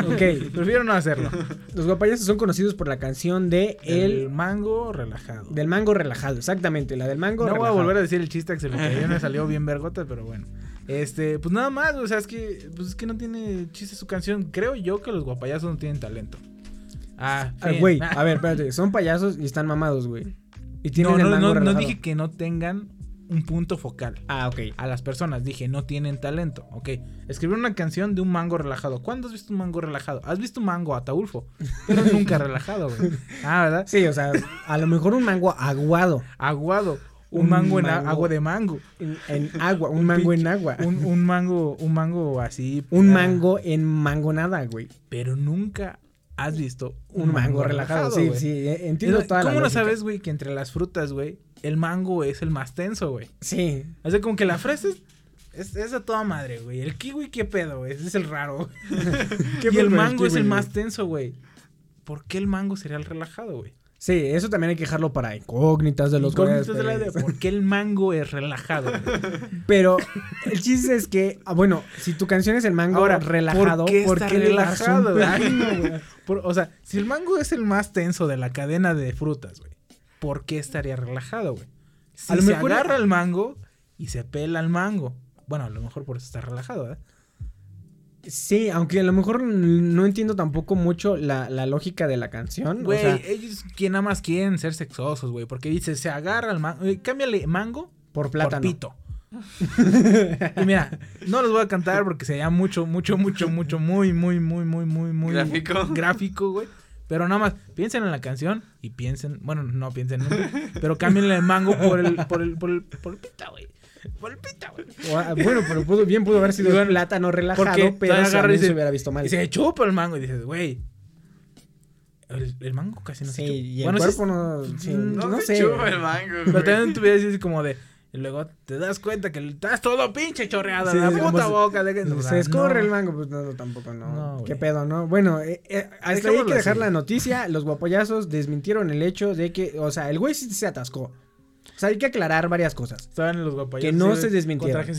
Ok, [LAUGHS] Prefiero no hacerlo. los guapayazos son conocidos por la canción de El El... mango relajado. Del mango relajado, exactamente, la del mango No voy a relajado. volver a decir el chiste que se me cayó, [LAUGHS] me salió bien vergota, pero bueno. Este, pues nada más, o sea, es que, pues es que no tiene chiste su canción. Creo yo que los guapayazos no tienen talento. Ah, Ah. Güey, Ah. a [LAUGHS] ver, espérate, son payasos y están mamados, güey. Y tienen no, el no, mango no, no relajado. dije que no tengan un punto focal. Ah, ok. A las personas dije, no tienen talento. Ok, escribir una canción de un mango relajado. ¿Cuándo has visto un mango relajado? ¿Has visto un mango ataulfo? Pero [LAUGHS] nunca relajado, güey. Ah, ¿verdad? Sí, o sea, a lo mejor un mango aguado. Aguado. Un, Un mango en mango. agua de mango. En, en agua, un, mango en agua. Un, un mango, un mango así. Un mango en mangonada, güey. Pero nunca has visto Un, mango, relajado. sí, sí, eh, entiendo Es- toda la ¿Cómo no lógica. sabes, güey, que entre las frutas, güey, el mango es el más tenso, güey? Sí. O sea, como que la fresa es, es, es a toda madre, güey. El kiwi, ¿qué pedo, güey? Ese es el raro. [LAUGHS] [LAUGHS] ¿Qué y el mango es kiwi, el güey? más tenso, güey. ¿Por qué el mango sería el relajado, güey? Sí, eso también hay que dejarlo para incógnitas de los Incógnitas de la ¿Por qué el mango es relajado? güey? [LAUGHS] Pero el chiste es que, ah, bueno, si tu canción es el mango Ahora, relajado, ¿por qué ¿por qué relajado? güey? Por- o sea, si el mango es el más tenso de la cadena de frutas, güey, ¿por qué estaría relajado, güey? Si A lo se mejor- agarra el mango y se pela el mango. Bueno, a lo mejor por eso está relajado, ¿verdad? Sí, aunque a lo mejor no entiendo tampoco mucho la, la lógica de la canción. Güey, o sea, ellos quien nada más quieren ser sexosos, güey, porque dice, se agarra el mango, eh, cámbiale mango por plátano. por pito. [LAUGHS] y mira, no los voy a cantar porque sería mucho, mucho, mucho, mucho, muy, muy, muy, muy, muy, muy Gráfico. gráfico, güey. Pero nada más, piensen en la canción y piensen, bueno, no piensen nunca, pero cámbienle el mango por el, por el, por el, por el pita, güey. Por el pita, güey. Bueno, pero pudo- bien pudo haber sido bueno, plátano relajado, porque pero agarra y se hubiera visto mal. Y se chupa el mango y dices, güey. El, el mango casi no Sí, se chupa. y el Bueno, cuerpo es- no... sí, no, No, sé. se chupa el mango, Pero güey. también te hubieras así como de. Y luego te das cuenta que estás todo pinche chorreado Sí, la puta se- boca. De que, se escorre no. el mango, pues no, tampoco no. No, ¿Qué pedo, no? Bueno, eh, eh, hasta ahí hay que dejar así. la noticia. Los guapoyazos desmintieron el hecho de que, o sea, el güey sí se atascó. O sea, hay que aclarar varias cosas. Estaban los guapayos. Que no se desmintieron. Con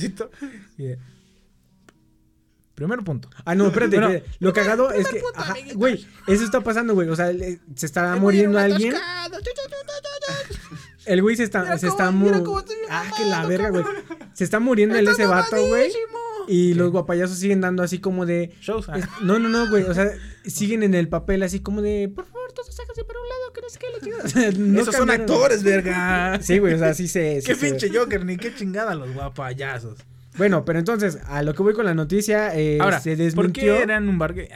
Primer punto. Ah, no, espérate. Bueno, que lo cagado es que, ajá, güey, eso está pasando, güey. O sea, le- se está muriendo alguien. El güey se está, Mira se cómo- está mira mu- cómo estoy bien Ah, que la verga, güey. Se está muriendo el ese vato, güey. Y los guapayazos siguen dando así como de. Shows. ah. es- no, no, no, güey. O sea, siguen en el papel así como de. Por favor, todos sáquense para un lado, que no sé qué, la chingada". [LAUGHS] O sea, no Esos son actores, verga. [LAUGHS] Sí, güey, o sea, sí se. sí Qué se- pinche Joker, ni qué chingada los guapayazos. Bueno, pero entonces, a lo que voy con la noticia, eh, Ahora, se ¿por desmintió. qué eran un bar gay?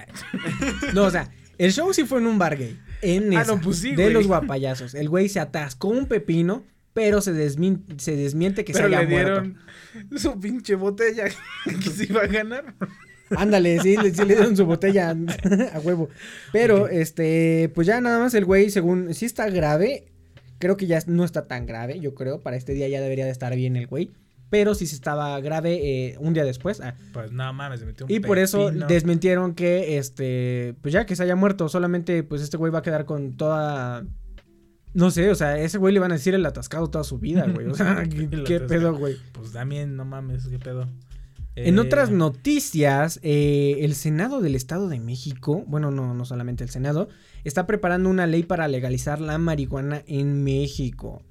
No, o sea, el show sí fue en un bar gay. En Ah, esa, no, pues sí, de los guapayazos. El güey se atascó un pepino, pero se, desmin- se desmiente que Pero se haya le dieron muerto. su pinche botella [LAUGHS] que se iba a ganar. Ándale, sí, le- sí le dieron su botella a huevo. Pero, este, pues ya nada más el güey, según, sí está grave. Creo que ya no está tan grave, yo creo. Para este día ya debería de estar bien el güey. Pero sí se estaba grave eh, un día después. ah, Pues nada mames, se metió un Y por eso pepino. desmintieron que, este, pues ya que se haya muerto, solamente pues este güey va a quedar con toda... No sé, o sea, ese güey le van a decir el atascado toda su vida, güey. O sea, [LAUGHS] [LAUGHS] ¿qué, pedo, güey? Pues también, no mames, qué pedo. En Eh, otras noticias, eh, el Senado del Estado de México, bueno, no, no solamente el Senado, está preparando una ley para legalizar la marihuana en México.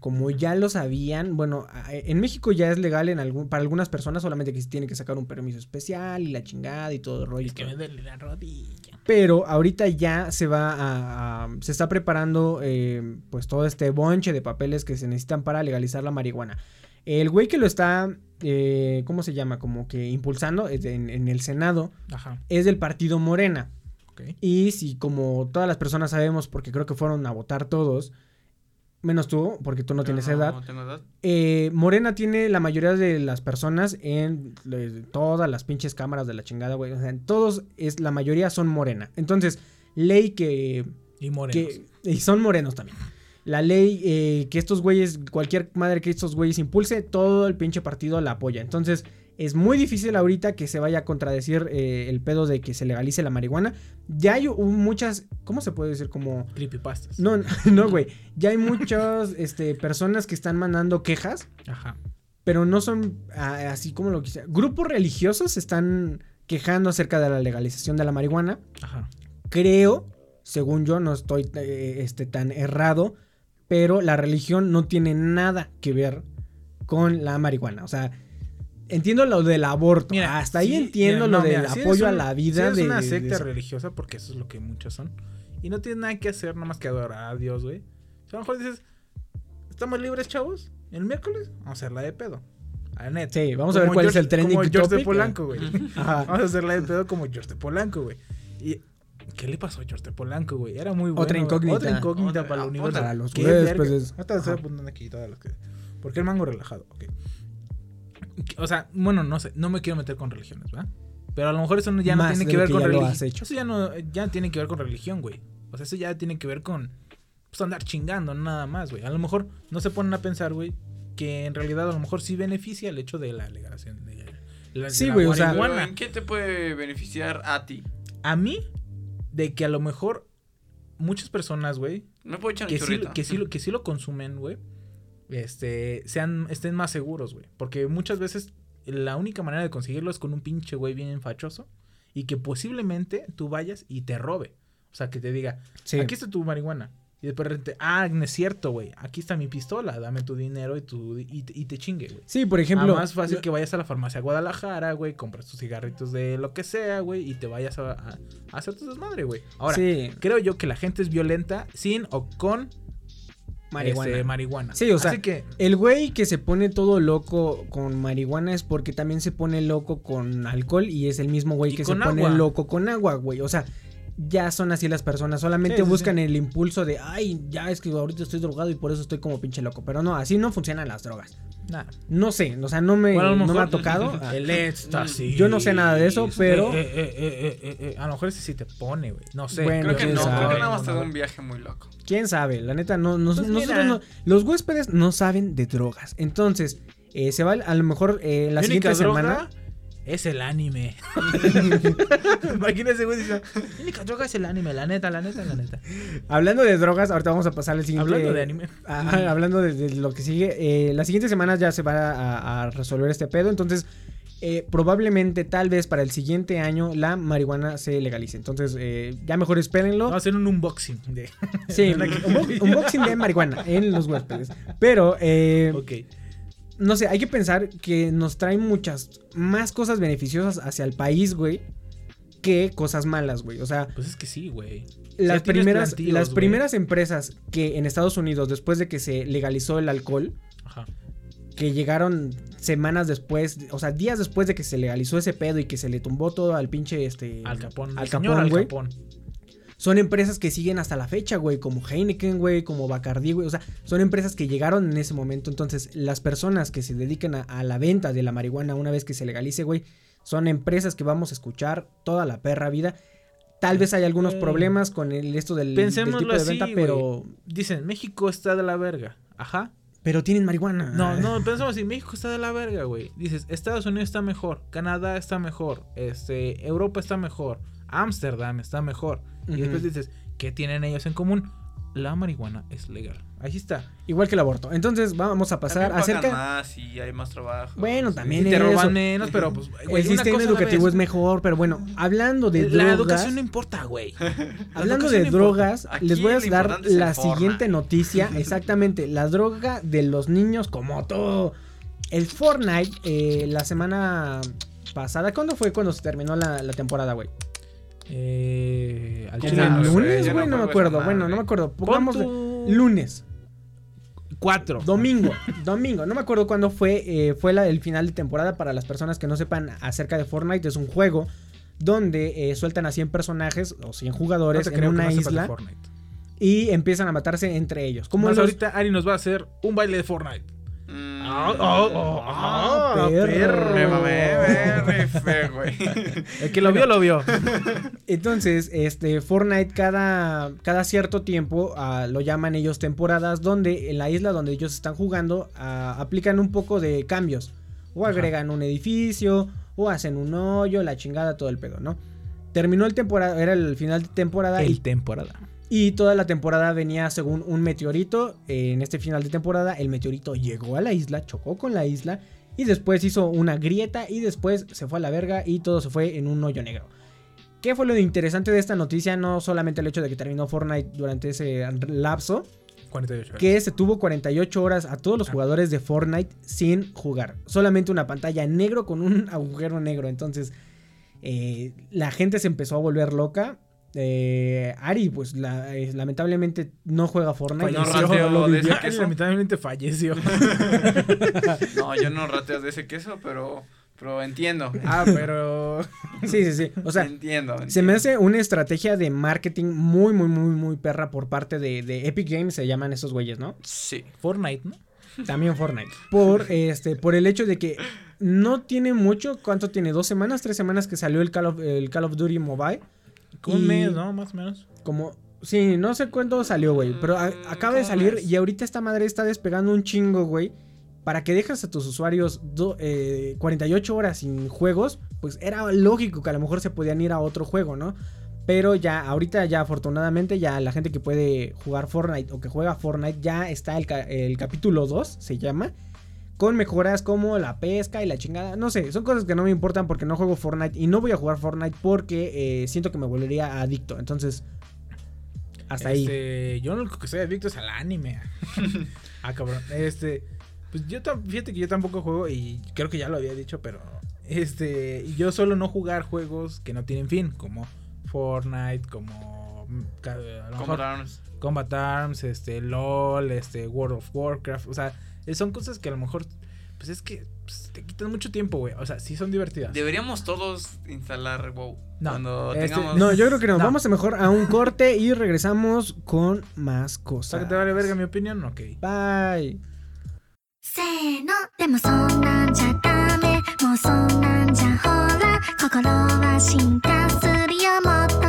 Como ya lo sabían, bueno, en México ya es legal en algún, para algunas personas, solamente que se tiene que sacar un permiso especial y la chingada y todo el rollo. Que me duele la rodilla. Pero ahorita ya se va a, a- se está preparando eh, pues todo este bonche de papeles que se necesitan para legalizar la marihuana. El güey que lo está, eh, ¿cómo se llama? Como que impulsando en, en el Senado Ajá, es del partido Morena. ok. Y si como todas las personas sabemos, porque creo que fueron a votar todos, Menos tú, porque tú no tienes edad. No tengo edad. Eh, Morena tiene la mayoría de las personas en todas las pinches cámaras de la chingada, güey. O sea, en todos, es, la mayoría son Morena. Entonces, ley que Y morenos. que y son morenos también. La ley eh, que estos güeyes, cualquier madre que estos güeyes impulse, todo el pinche partido la apoya. Entonces, es muy difícil ahorita que se vaya a contradecir eh, el pedo de que se legalice la marihuana. Ya hay muchas, ¿cómo se puede decir? Como... Creepypastas. No, no, [LAUGHS] güey. Ya hay muchas este, personas que están mandando quejas, Ajá. pero no son así como lo quisiera. Grupos religiosos están quejando acerca de la legalización de la marihuana Ajá. creo, según yo, no estoy eh, este, tan errado, pero la religión no tiene nada que ver con la marihuana. O sea, entiendo lo del aborto. Mira, Hasta ahí entiendo mira, lo no, del mira, si apoyo a la vida si eres de, una de- secta de religiosa, porque eso es lo que muchos son. Y no tienes nada que hacer, nada más que adorar a Dios, güey. O sea, a lo mejor dices, ¿estamos libres, chavos? El miércoles, vamos a hacerla de pedo. A. Sí, vamos a ver cuál es el trending Como George de topic. Polanco, güey. Ajá. [LAUGHS] Vamos a hacerla de pedo como George de Polanco, güey. Y ¿qué le pasó a George de Polanco, güey? Era muy bueno. Otra incógnita. Otra incógnita Otra- para el universo. para los Qué huéspedes. verga. Ahorita estoy apuntando aquí todas las que. ¿Por qué el mango relajado? Ok. O sea, bueno, no sé, no me quiero meter con religiones, ¿verdad? Pero a lo mejor eso no- ya no Más tiene que ver con religión. Eso ya no ya tiene que ver con religión, güey. O sea, eso ya tiene que ver con pues andar chingando nada más, güey. A lo mejor no se ponen a pensar, güey, que en realidad a lo mejor sí beneficia el hecho de la legalización de la, Sí, güey, o sea-. ¿En qué te puede beneficiar a ti? A mí de que a lo mejor muchas personas, güey, ¿Me puedo echar que sí, que sí, lo- que sí lo consumen, güey, este, sean, estén más seguros, güey. Porque muchas veces la única manera de conseguirlo es con un pinche güey bien fachoso y que posiblemente tú vayas y te robe. O sea, que te diga, Sí. aquí está tu marihuana. Y después de repente, ah, no es cierto, güey. Aquí está mi pistola, dame tu dinero y, tu, y, te- y te chingue, güey. Sí, por ejemplo. más fácil que vayas a la farmacia Guadalajara, güey, compras tus cigarritos de lo que sea, güey, y te vayas a, a- a hacer tu desmadre, güey. Ahora, Sí, creo yo que la gente es violenta sin o con marihuana. este, marihuana. Sí, o sea, Así que, El güey que se pone todo loco con marihuana es porque también se pone loco con alcohol y es el mismo güey que se pone loco con agua, güey. O sea, ya son así las personas. Solamente Sí, sí, buscan el impulso de, ay, ya es que ahorita estoy drogado y por eso estoy como pinche loco. Pero no, así no funcionan las drogas. No sé, o sea, no me, Bueno, no me ha tocado. El éxtasis. Yo no sé nada de eso, pero- Eh, eh, eh, eh, eh, eh, a lo mejor ese sí te pone, güey. No sé. Bueno, Creo que quién no, creo sabe. que nada más te da No, un viaje muy loco. ¿Quién sabe? La neta, no, nos- Pues nosotros no- los huéspedes no saben de drogas. Entonces, eh, se va a lo mejor eh, la siguiente droga semana. Es el anime. [LAUGHS] Imagínese, güey, dice, única droga es el anime, la neta, la neta, la neta. Hablando de drogas, ahorita vamos a pasar al siguiente. Hablando de anime. Hablando de, de lo que sigue, eh, las siguientes semanas ya se va a, a resolver este pedo, entonces eh, probablemente tal vez para el siguiente año la marihuana se legalice. Entonces eh, ya mejor espérenlo. Vamos a hacer un unboxing de... sí, [LAUGHS] un unboxing de marihuana en los huéspedes. Pero eh, Ok. No sé, hay que pensar que nos trae muchas más cosas beneficiosas hacia el país, güey, que cosas malas, güey. O sea, Pues es que sí, güey. las primeras, las güey. primeras empresas que en Estados Unidos, después de que se legalizó el alcohol, Ajá. que llegaron semanas después, o sea, días después de que se legalizó ese pedo y que se le tumbó todo al pinche este Al Capón. Al Capón, Al güey. Capón. Son empresas que siguen hasta la fecha, güey, como Heineken, güey, como Bacardi, güey, o sea, son empresas que llegaron en ese momento, entonces las personas que se dedican a, a la venta de la marihuana una vez que se legalice, güey, son empresas que vamos a escuchar toda la perra vida. Tal vez hay algunos problemas con el, esto del, del tipo de así, venta, pero Dicen, México está de la verga. Ajá. pero tienen marihuana. No, no, pensamos así, México está de la verga, güey. Dices, Estados Unidos está mejor, Canadá está mejor, este, Europa está mejor, Ámsterdam está mejor. Y después dices, ¿qué tienen ellos en común? La marihuana es legal. Ahí está. Igual que el aborto. Entonces vamos a pasar También pagan acerca más y hay más trabajo. Bueno, también Y te eso. roban menos, pero pues, güey, el sistema la educativo es mejor, pero bueno, hablando de La drogas, [LAUGHS] educación no importa, güey. hablando de no drogas, Aquí les voy a dar la siguiente noticia, [LAUGHS] exactamente, la droga de los niños como todo. El Fortnite, eh, la semana pasada, ¿cuándo fue cuando se terminó la, la temporada, güey? Eh, al chile el lunes, güey, no me acuerdo, bueno, no me acuerdo, Pon pongamos tu- lunes. Cuatro. Domingo, [LAUGHS] domingo, no me acuerdo cuándo fue, eh, fue la, el final de temporada para las personas que no sepan acerca de Fortnite, es un juego donde eh, sueltan a 100 personajes o 100 No jugadores en una no isla Fortnite. y empiezan a matarse entre ellos. Como los- ahorita Ari nos va a hacer un baile de Fortnite. Mm, ah, ah, ah, perro. Me mamé, güey. [LAUGHS] El que lo vio, lo vio. [LAUGHS] Entonces, este Fortnite cada, cada cierto tiempo ah, lo llaman ellos temporadas, donde en la isla donde ellos están jugando ah, aplican un poco de cambios. O agregan un edificio, o hacen un hoyo, la chingada, todo el pedo, ¿no? Terminó el temporada, era el final de temporada y El temporada. Y toda la temporada venía según un meteorito. En este final de temporada, el meteorito llegó a la isla, chocó con la isla. Y después hizo una grieta. Y después se fue a la verga. Y todo se fue en un hoyo negro. ¿Qué fue lo interesante de esta noticia? No solamente el hecho de que terminó Fortnite durante ese lapso. 48 Que se tuvo 48 horas a todos los jugadores de Fortnite sin jugar. Solamente una pantalla negro con un agujero negro. Entonces, eh, la gente se empezó a volver loca. Eh, Ari, pues la- eh, lamentablemente no juega Fortnite. No Sí, rateo lo de ese queso. Lamentablemente falleció. [LAUGHS] No, yo no rateo de ese queso, pero, pero entiendo. ah, pero. Sí, sí, sí. O sea, entiendo. se me hace una estrategia de marketing muy, muy, muy, muy perra por parte de, de Epic Games, se llaman esos güeyes, ¿no? Sí. Fortnite, ¿no? También Fortnite. Por este, por el hecho de que no tiene mucho, ¿cuánto tiene? ¿Dos semanas? ¿Tres semanas que salió el Call of, el Call of Duty Mobile? Un Y- mes, ¿no? Más o menos. Como, sí, no sé cuándo salió, güey. Pero a- Mm, acaba de ¿cómo salir ves? y ahorita esta madre está despegando un chingo, güey. Para que dejas a tus usuarios do- eh, 48 horas sin juegos, pues era lógico que a lo mejor se podían ir a otro juego, ¿no? Pero ya, ahorita ya afortunadamente, ya la gente que puede jugar Fortnite o que juega Fortnite, ya está el, el capítulo 2, se llama. Con mejoras como la pesca y la chingada. No sé, son cosas que no me importan porque no juego Fortnite y no voy a jugar Fortnite porque eh, siento que me volvería adicto. Entonces, hasta ahí. Este, yo lo único que soy adicto es al anime. [LAUGHS] ah, cabrón. Este, pues yo fíjate que yo tampoco juego y creo que ya lo había dicho, pero este, yo solo no jugar juegos que no tienen fin, como Fortnite, como mm, mejor Arms. Combat Arms, este, LOL, este, World of Warcraft, o sea, son cosas que a lo mejor, pues es que pues, te quitan mucho tiempo, güey. O sea, sí son divertidas. Deberíamos todos instalar WoW. No, Cuando Este, tengamos. no, yo creo que nos No. vamos a mejor a un corte y regresamos con más O sea, cosas. que te vale verga mi opinión, ok. Bye. せーのでもそんなんじゃダメもうそんなんじゃほら心は進化するよもっともっと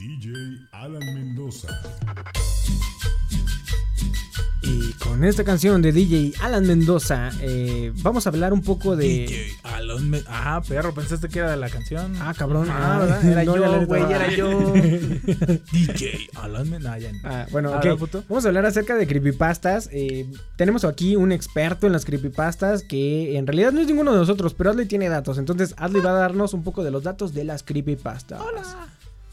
DJ Alan Mendoza. Y con esta canción de DJ Alan Mendoza, eh, vamos a hablar un poco de. DJ Alon Me- Ah, perro, pensaste que era de la canción. Ah, cabrón. Ah, Ah, ¿verdad? Era no, yo, güey, era yo. [LAUGHS] DJ Alan Me- No, ya no. Ah, bueno, Ah. Vamos a hablar acerca de creepypastas. Eh, tenemos aquí un experto en las creepypastas que en realidad no es ninguno de nosotros, pero Adley tiene datos. Entonces, Adley va a darnos un poco de los datos de las creepypastas.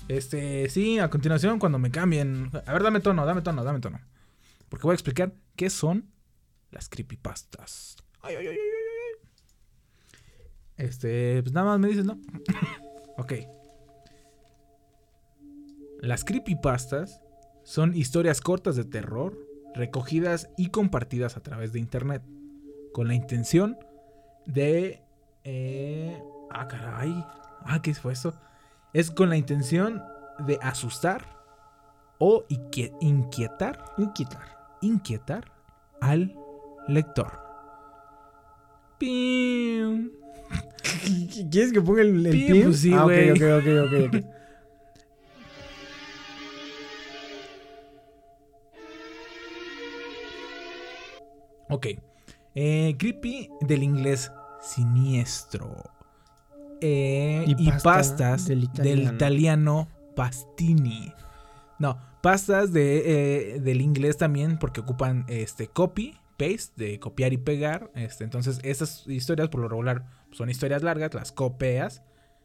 Este, sí, a continuación, cuando me cambien. A ver, dame tono, dame tono, dame tono. Porque voy a explicar qué son las creepypastas. Ay, ay, ay, ay, ay. Este, pues nada más me dices, ¿no? [LAUGHS] ok. Las creepypastas son historias cortas de terror recogidas y compartidas a través de internet con la intención de... eh, ah, caray. Ah, ¿qué fue eso? Es con la intención de asustar o inquietar, Inquietar. inquietar al lector. Pium. [LAUGHS] ¿Quieres que ponga el, el Sí, pin? pues sí, Ah, ok, güey. ok, ok, ok, ok. [LAUGHS] Ok. Eh, creepy del inglés siniestro. Eh, Y y, pasta pastas del del italiano. pastini. No, pastas de, eh, del inglés también porque ocupan este copy, paste, de copiar y pegar. Este, entonces, estas historias por lo regular son historias largas, las copias.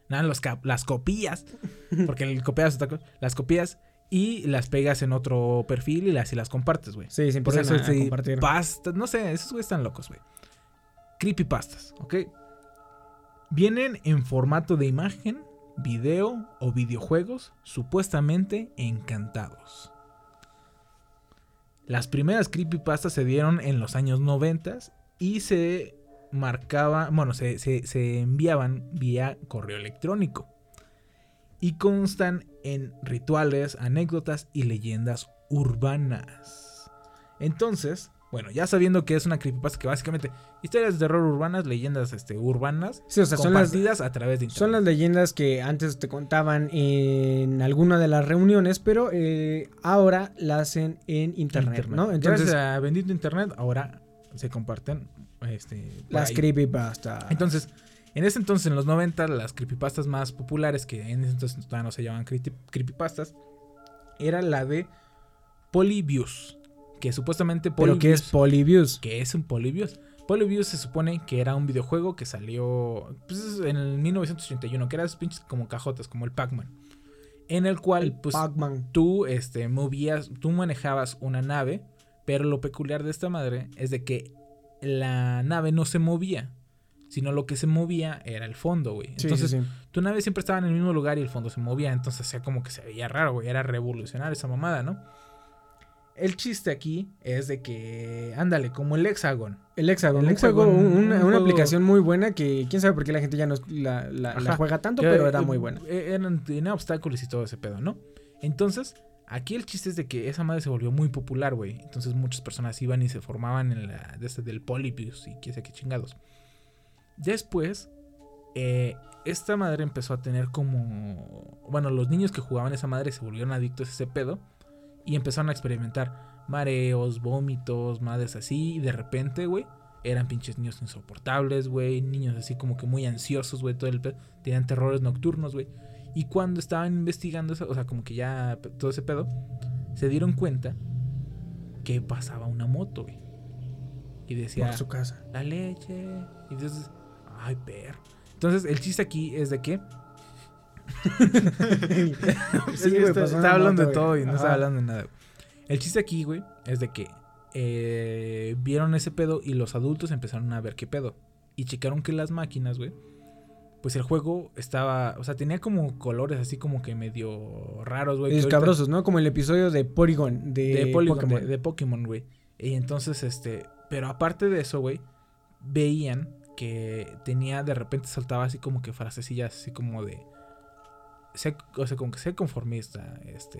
No, los las copías. [LAUGHS] Porque el copias las copias. y las pegas en otro perfil y las, y las compartes, güey. Sí, se Por eso a, a sí, compartir. pastas, no sé, esos güeyes están locos, güey. Creepypastas, ¿ok? Vienen en formato de imagen, video o videojuegos supuestamente encantados. Las primeras creepypastas se dieron en los años 90 y se marcaba, bueno, se, se- se enviaban vía correo electrónico. Y constan en rituales, anécdotas y leyendas urbanas. Entonces, bueno, ya sabiendo que es una creepypasta que básicamente historias de terror urbanas, leyendas este, urbanas, Sí, o sea, son las- a través de internet. Son las leyendas que antes te contaban en alguna de las reuniones, pero eh, ahora la hacen en internet, ¿no? Entonces, Gracias a bendito internet, ahora se comparten este, las ahí. creepypastas. Entonces, en ese entonces, en los 90, las creepypastas más populares, que en ese entonces todavía no se llamaban creepy- creepypastas, era la de Polybius. Que supuestamente ¿Pero qué es Polybius? Que es un Polybius. Polybius se supone que era un videojuego que salió pues, en el 1981, que era esos pinches como cajotas, como el Pac-Man. En el cual, pues, Pac-Man. tú este, movías, tú manejabas una nave, pero lo peculiar de esta madre es de que la nave no se movía, sino lo que se movía era el fondo, güey. Entonces, sí, sí. tu nave siempre estaba en el mismo lugar y el fondo se movía, entonces hacía como que se veía raro, güey. Era revolucionario esa mamada, ¿no? El chiste aquí es de que, ándale, como el Hexagon. El Hexagon, El un Hexagon, juego, un- un una, aplicación muy buena que quién sabe por qué la gente ya no la, la- la Ajá. juega tanto, Que, pero era eh, muy buena. eh, Eran, tenía obstáculos y todo ese pedo, ¿no? Entonces, aquí el chiste es de que esa madre se volvió muy popular, güey. Entonces muchas personas iban y se formaban en la de este del Polybius y quién sabe qué chingados. Después, eh, esta madre empezó a tener como... Bueno, los niños que jugaban esa madre se volvieron adictos a ese pedo y empezaron a experimentar mareos, vómitos, madres así. Y de repente, güey, eran pinches niños insoportables, güey. Niños así como que muy ansiosos, güey. Todo el pedo. Tenían terrores nocturnos, güey. Y cuando estaban investigando eso, o sea, como que ya todo ese pedo, se dieron cuenta que pasaba una moto, güey. Y decía, Por su casa. la leche. Y entonces, ay, perro. Entonces, el chiste aquí es de que. [LAUGHS] Sí, güey, está, hablando moto, de todo y no está hablando de nada. El chiste aquí, güey, es de que eh, vieron ese pedo y los adultos empezaron a ver qué pedo. Y checaron que las máquinas, güey, pues el juego estaba, o sea, tenía como colores así como que medio raros, güey. Escabrosos, ¿no? Como el episodio de Polygon de, de Polygon, Pokémon. de, de Pokémon, güey. Y entonces, este, pero aparte de eso, güey, veían que tenía, de repente saltaba así como que frasecillas así como de, sé, o sea, como que sé conformista, este,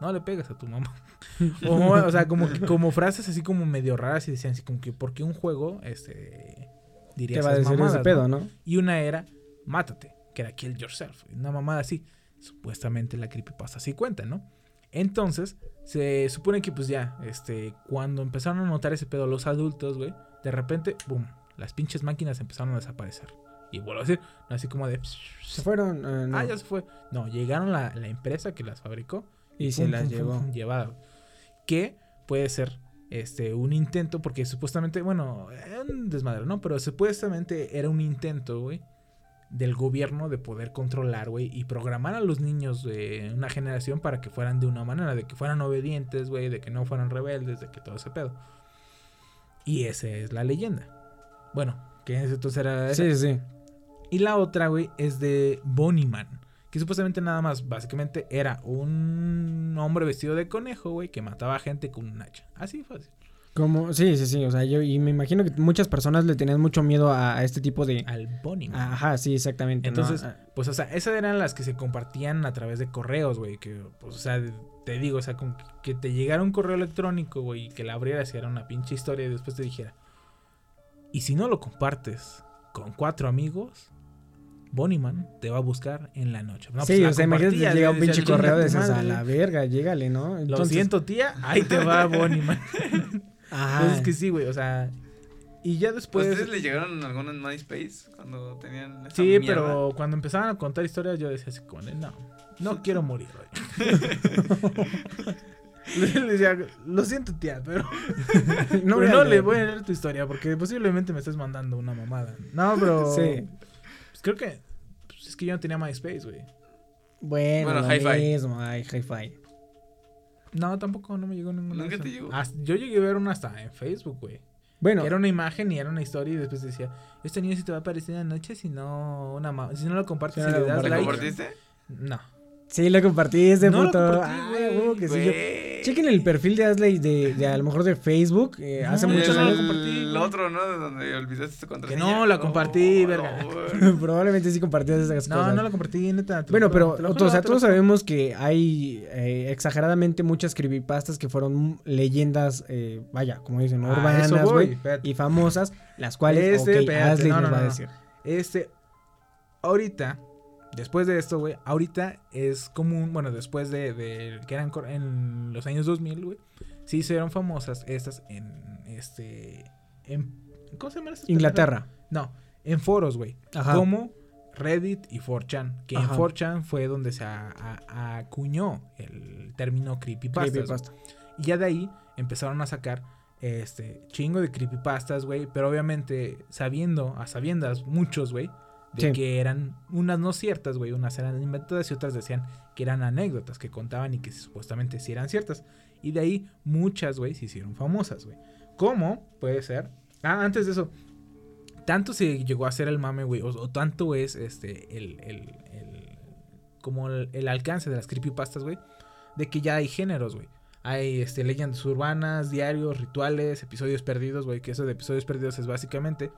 no le pegas a tu mamá. [LAUGHS] o, o sea, como, como frases así como medio raras y decían así como que, ¿por qué un juego, este, diría Te va a decir ese pedo, ¿no? Y una era, mátate, que era kill yourself, una mamada así. Supuestamente la creepypasta así cuenta, ¿no? Entonces, se supone que pues ya, este, cuando empezaron a notar ese pedo los adultos, güey, de repente, boom, las pinches máquinas empezaron a desaparecer. Y vuelvo a decir, no así como de... Se fueron. eh, no. Ah, ya se fue. No, llegaron la, la empresa que las fabricó. Y se las llevó. llevada. güey. Que puede ser este un intento, porque supuestamente, bueno, un desmadre, ¿no? Pero supuestamente era un intento, güey, del gobierno de poder controlar, güey, y programar a los niños de una generación para que fueran de una manera, de que fueran obedientes, güey, de que no fueran rebeldes, de que todo ese pedo. Y esa es la leyenda. Bueno, que en ese entonces era... esa. Sí, sí. Y la otra, güey, es de Bonnieman. Que supuestamente nada más, básicamente, era un hombre vestido de conejo, güey, que mataba a gente con un hacha. Así fácil. Como, sí, sí, sí. O sea, yo y me imagino que muchas personas le tenían mucho miedo a, a este tipo de. Al Bonnieman. Ajá, sí, exactamente. Entonces, Ah, pues, o sea, esas eran las que se compartían a través de correos, güey. Que, pues, o sea, te digo, o sea, que te llegara un correo electrónico, güey, y que la abrieras y era una pinche historia y después te dijera. Y si no lo compartes con cuatro amigos, Bonnieman te va a buscar en la noche. No, pues, sí, o sea, imagínate llega un pinche correo de "Chinga tu esas a madre". la verga, llégale, ¿no? Lo siento, tía, ahí te va [LAUGHS] Bonnieman. Ajá. Pues es que sí, güey, o sea. Y ya después. ¿Ustedes le llegaron algunos en MySpace cuando tenían esa Sí, mierda? pero cuando empezaban a contar historias, yo decía así como no, no [LAUGHS] quiero morir hoy. [LAUGHS] le decía, lo siento, tía, pero No a no le voy a leer tu historia porque posiblemente me estés mandando una mamada. No, pero. Sí. Creo que. pues, es que yo no tenía MySpace, güey. Bueno, Bueno, lo hi-fi. mismo, ay, hi-fi. No, tampoco, no me llegó ninguna. ¿Nunca te llegó? Hasta- yo llegué a ver una hasta en Facebook, güey. Bueno, Que era una imagen y era una historia y después decía, este niño sí te va a aparecer en la noche si no una ma- si no lo compartes Si y no le lo das ¿Lo like. compartiste? No. sí lo compartiste, No lo puto. compartí, Ah, güey, huevo que sí, yo- Güey. Chequen el perfil de Asley de, de a lo mejor de Facebook. eh, hace No, muchos no años. lo compartí, El otro, ¿no? De donde olvidaste tu Que contraseña. no, la compartí, verga. güey. [LAUGHS] Probablemente sí compartías esas No, cosas. no lo compartí, neta. Bueno, pero o sea, todos sabemos que hay eh, exageradamente muchas creepypastas que fueron leyendas, eh, vaya, como dicen, urbanas, güey, y famosas, las cuales, Este, ok, espérate, Asley no, nos no, va a no. decir. Este, ahorita, después de esto, güey, ahorita es común, bueno, después de, de que eran en los años 2000, güey, sí hicieron famosas estas en, este, en, ¿cómo se llaman estas? Inglaterra. No, en foros, güey, Ajá. como Reddit y 4chan, que Ajá. en 4chan fue donde se a- a- acuñó el término creepypastas. Creepypasta. Y ya de ahí empezaron a sacar este chingo de creepypastas, güey. Pero obviamente sabiendo, a sabiendas, muchos, güey. De Sí. que eran unas no ciertas, güey. Unas eran inventadas y otras decían que eran anécdotas que contaban y que supuestamente sí eran ciertas. Y de ahí muchas, güey, se hicieron famosas, güey. ¿Cómo? Puede ser. Ah, antes de eso. Tanto se llegó a hacer el mame, güey. O, o tanto es este el, el- el- como el, el alcance de las creepypastas, güey. De que ya hay géneros, güey. Hay este, leyendas urbanas, diarios, rituales, episodios perdidos, güey. Que eso de episodios perdidos es básicamente.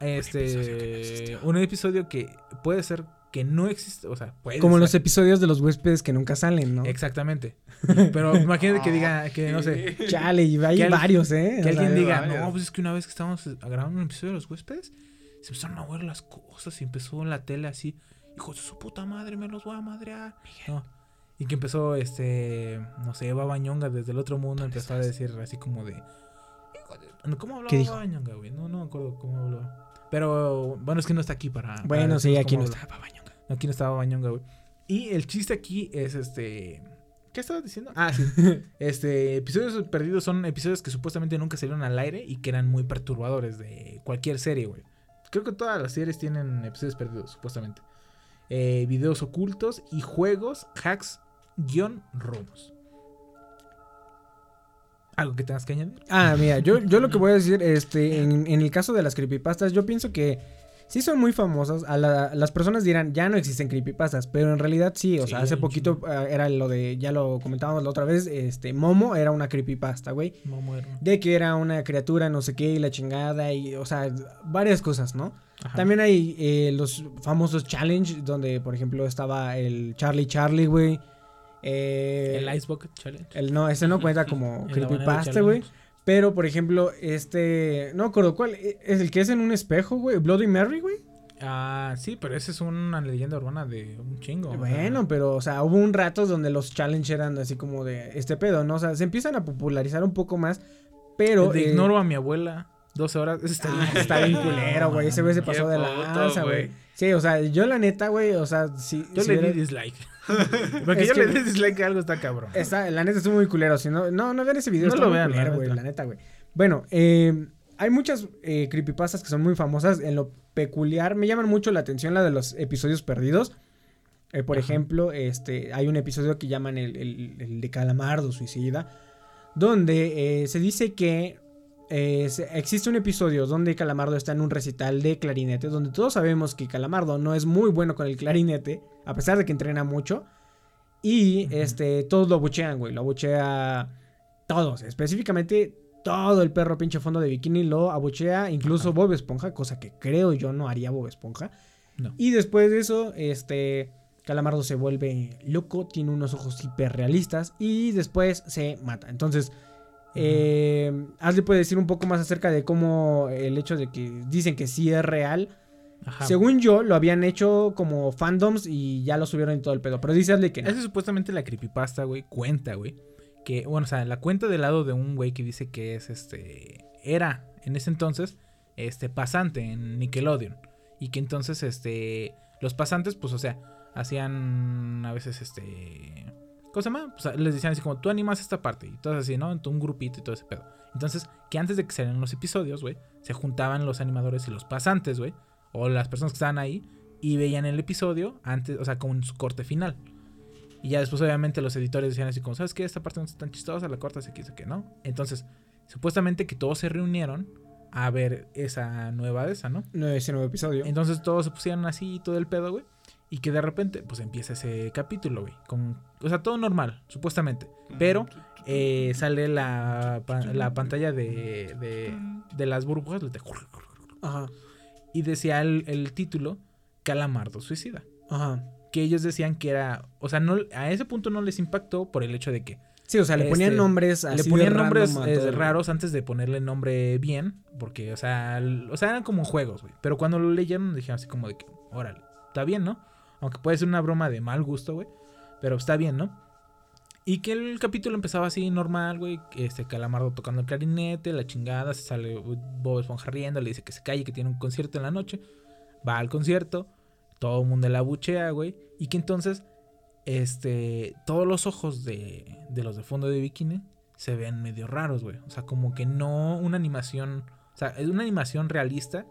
Este. Un episodio que puede ser que no existe. O sea, puede Como ser. los episodios de los huéspedes que nunca salen, ¿no? Exactamente. [LAUGHS] Pero imagínate que diga que no sé. [LAUGHS] Chale, y hay Que varios, ¿eh? Que O alguien diga, varios. no, pues es que una vez que estábamos grabando un episodio de los huéspedes, se empezaron a ver las cosas y empezó en la tele así, hijos de su puta madre, me los voy a madrear. No. Y que empezó, este, no sé, Baba Ñonga desde el otro mundo empezó a decir así como de... "Hijo de-". No, ¿Cómo hablaba ¿Qué dijo? Baba Ñonga, güey? No, no me acuerdo cómo hablaba. Pero bueno, es que no está aquí para... para Bueno, sí, aquí no está Baba Ñonga. Aquí no estaba Baba Ñonga, güey. Y el chiste aquí es este... ¿Qué estabas diciendo? Ah, sí. [LAUGHS] Este, episodios perdidos son episodios que supuestamente nunca salieron al aire y que eran muy perturbadores de cualquier serie, güey. Creo que todas las series tienen episodios perdidos, supuestamente. Eh, videos ocultos y juegos, hacks, guion, robos. ¿Algo que tengas que añadir? Ah, mira, yo, [LAUGHS] yo lo que voy a decir, este, en, en el caso de las creepypastas, yo pienso que sí son muy famosas. A la- las personas dirán, ya no existen creepypastas, pero en realidad sí. O Sí, sea, hace poquito ah, era lo de, ya lo comentábamos la otra vez, este, Momo era una creepypasta, güey. Momo era- De que era una criatura, no sé qué, y la chingada, y, o sea, varias cosas, ¿no? Ajá. También hay eh, los famosos challenge, donde, por ejemplo, estaba el Charlie Charlie, güey. Eh, El Ice Bucket Challenge. el no, ese no cuenta como [LAUGHS] creepypasta, güey. Pero, por ejemplo, este. No acuerdo cuál. eh, Es el que es en un espejo, güey. Bloody Mary, güey. Ah, sí, pero esa es una leyenda urbana de un chingo. Bueno, pero, o sea, hubo un rato donde los challenge eran así como de este pedo, ¿no? O sea, se empiezan a popularizar un poco más. Pero. Eh, ignoro a mi abuela. 12 horas. Está, ah, está bien [LAUGHS] culero, güey. Ese güey se pasó de puto, lanza, güey. Sí, o sea, yo la neta, güey, o sea, si. Yo si le di dislike. [LAUGHS] Porque Es yo que- le di dislike a algo está cabrón. Está, la neta estuvo muy culero. Si no, no, no vean ese video. No está lo muy vean, culero, güey. La neta, güey. Bueno, eh, hay muchas eh, creepypastas que son muy famosas. En lo peculiar, me llaman mucho la atención la de los episodios perdidos. Eh, por Ajá. ejemplo, este, hay un episodio que llaman el, el- el de Calamardo Suicida. Donde eh, se dice que existe un episodio donde Calamardo está en un recital de clarinete. Donde todos sabemos que Calamardo no es muy bueno con el clarinete. A pesar de que entrena mucho. Y este, todos lo abuchean, güey. Lo abuchea todos. Específicamente todo el perro pinche fondo de bikini lo abuchea. Incluso Bob Esponja, cosa que creo yo no haría Bob Esponja. No. Y después de eso, este. Calamardo se vuelve loco, tiene unos ojos hiperrealistas y después se mata. Entonces, eh, Ashley puede decir un poco más acerca de cómo el hecho de que dicen que sí es real. Ajá. Según yo, lo habían hecho como fandoms y ya lo subieron y todo el pedo. Pero dice Ashley que no. Esa es supuestamente la creepypasta, güey. Cuenta, güey. Que, bueno, o sea, la cuenta del lado de un güey que dice que es este. Era en ese entonces, este, pasante en Nickelodeon. Y que entonces, este. Los pasantes, pues, o sea, hacían a veces este. ¿Cómo se llama? Pues, les decían así como, tú animas esta parte. Y todo así, ¿no? Un grupito y todo ese pedo. Entonces, que antes de que salieran los episodios, güey, se juntaban los animadores y los pasantes, güey. O las personas que estaban ahí. Y veían el episodio antes, o sea, como en su corte final. Y ya después, obviamente, los editores decían así como, ¿sabes qué? Esta parte no está tan chistosa, la cortas aquí, dice que no. Entonces, supuestamente que todos se reunieron a ver esa nueva de esa, ¿no? No, ese nuevo episodio. Entonces todos se pusieron así y todo el pedo, güey. Y que de repente, pues empieza ese capítulo, güey. Con, o sea, todo normal, supuestamente. Pero eh, sale la, la pantalla de, de, de las burbujas. Ajá. Y decía el, el título, Calamardo Suicida. Ajá. Que ellos decían que era... O sea, no, a ese punto no les impactó por el hecho de que... Sí, o sea, le ponían este, nombres Le así de ponían nombres eh, raros antes de ponerle nombre bien. Porque, o sea, o sea, eran como juegos, güey. Pero cuando lo leyeron dijeron así como de que, órale, está bien, ¿no? Aunque puede ser una broma de mal gusto, güey. Pero está bien, ¿no? Y que el capítulo empezaba así normal, güey. Este Calamardo tocando el clarinete, la chingada. Se sale Bob Esponja riendo, le dice que se calle, que tiene un concierto en la noche. Va al concierto, todo el mundo la buchea, güey. Y que entonces, este, todos los ojos de, de los de fondo de bikini se ven medio raros, güey. O sea, como que no una animación, o sea, es una animación realista,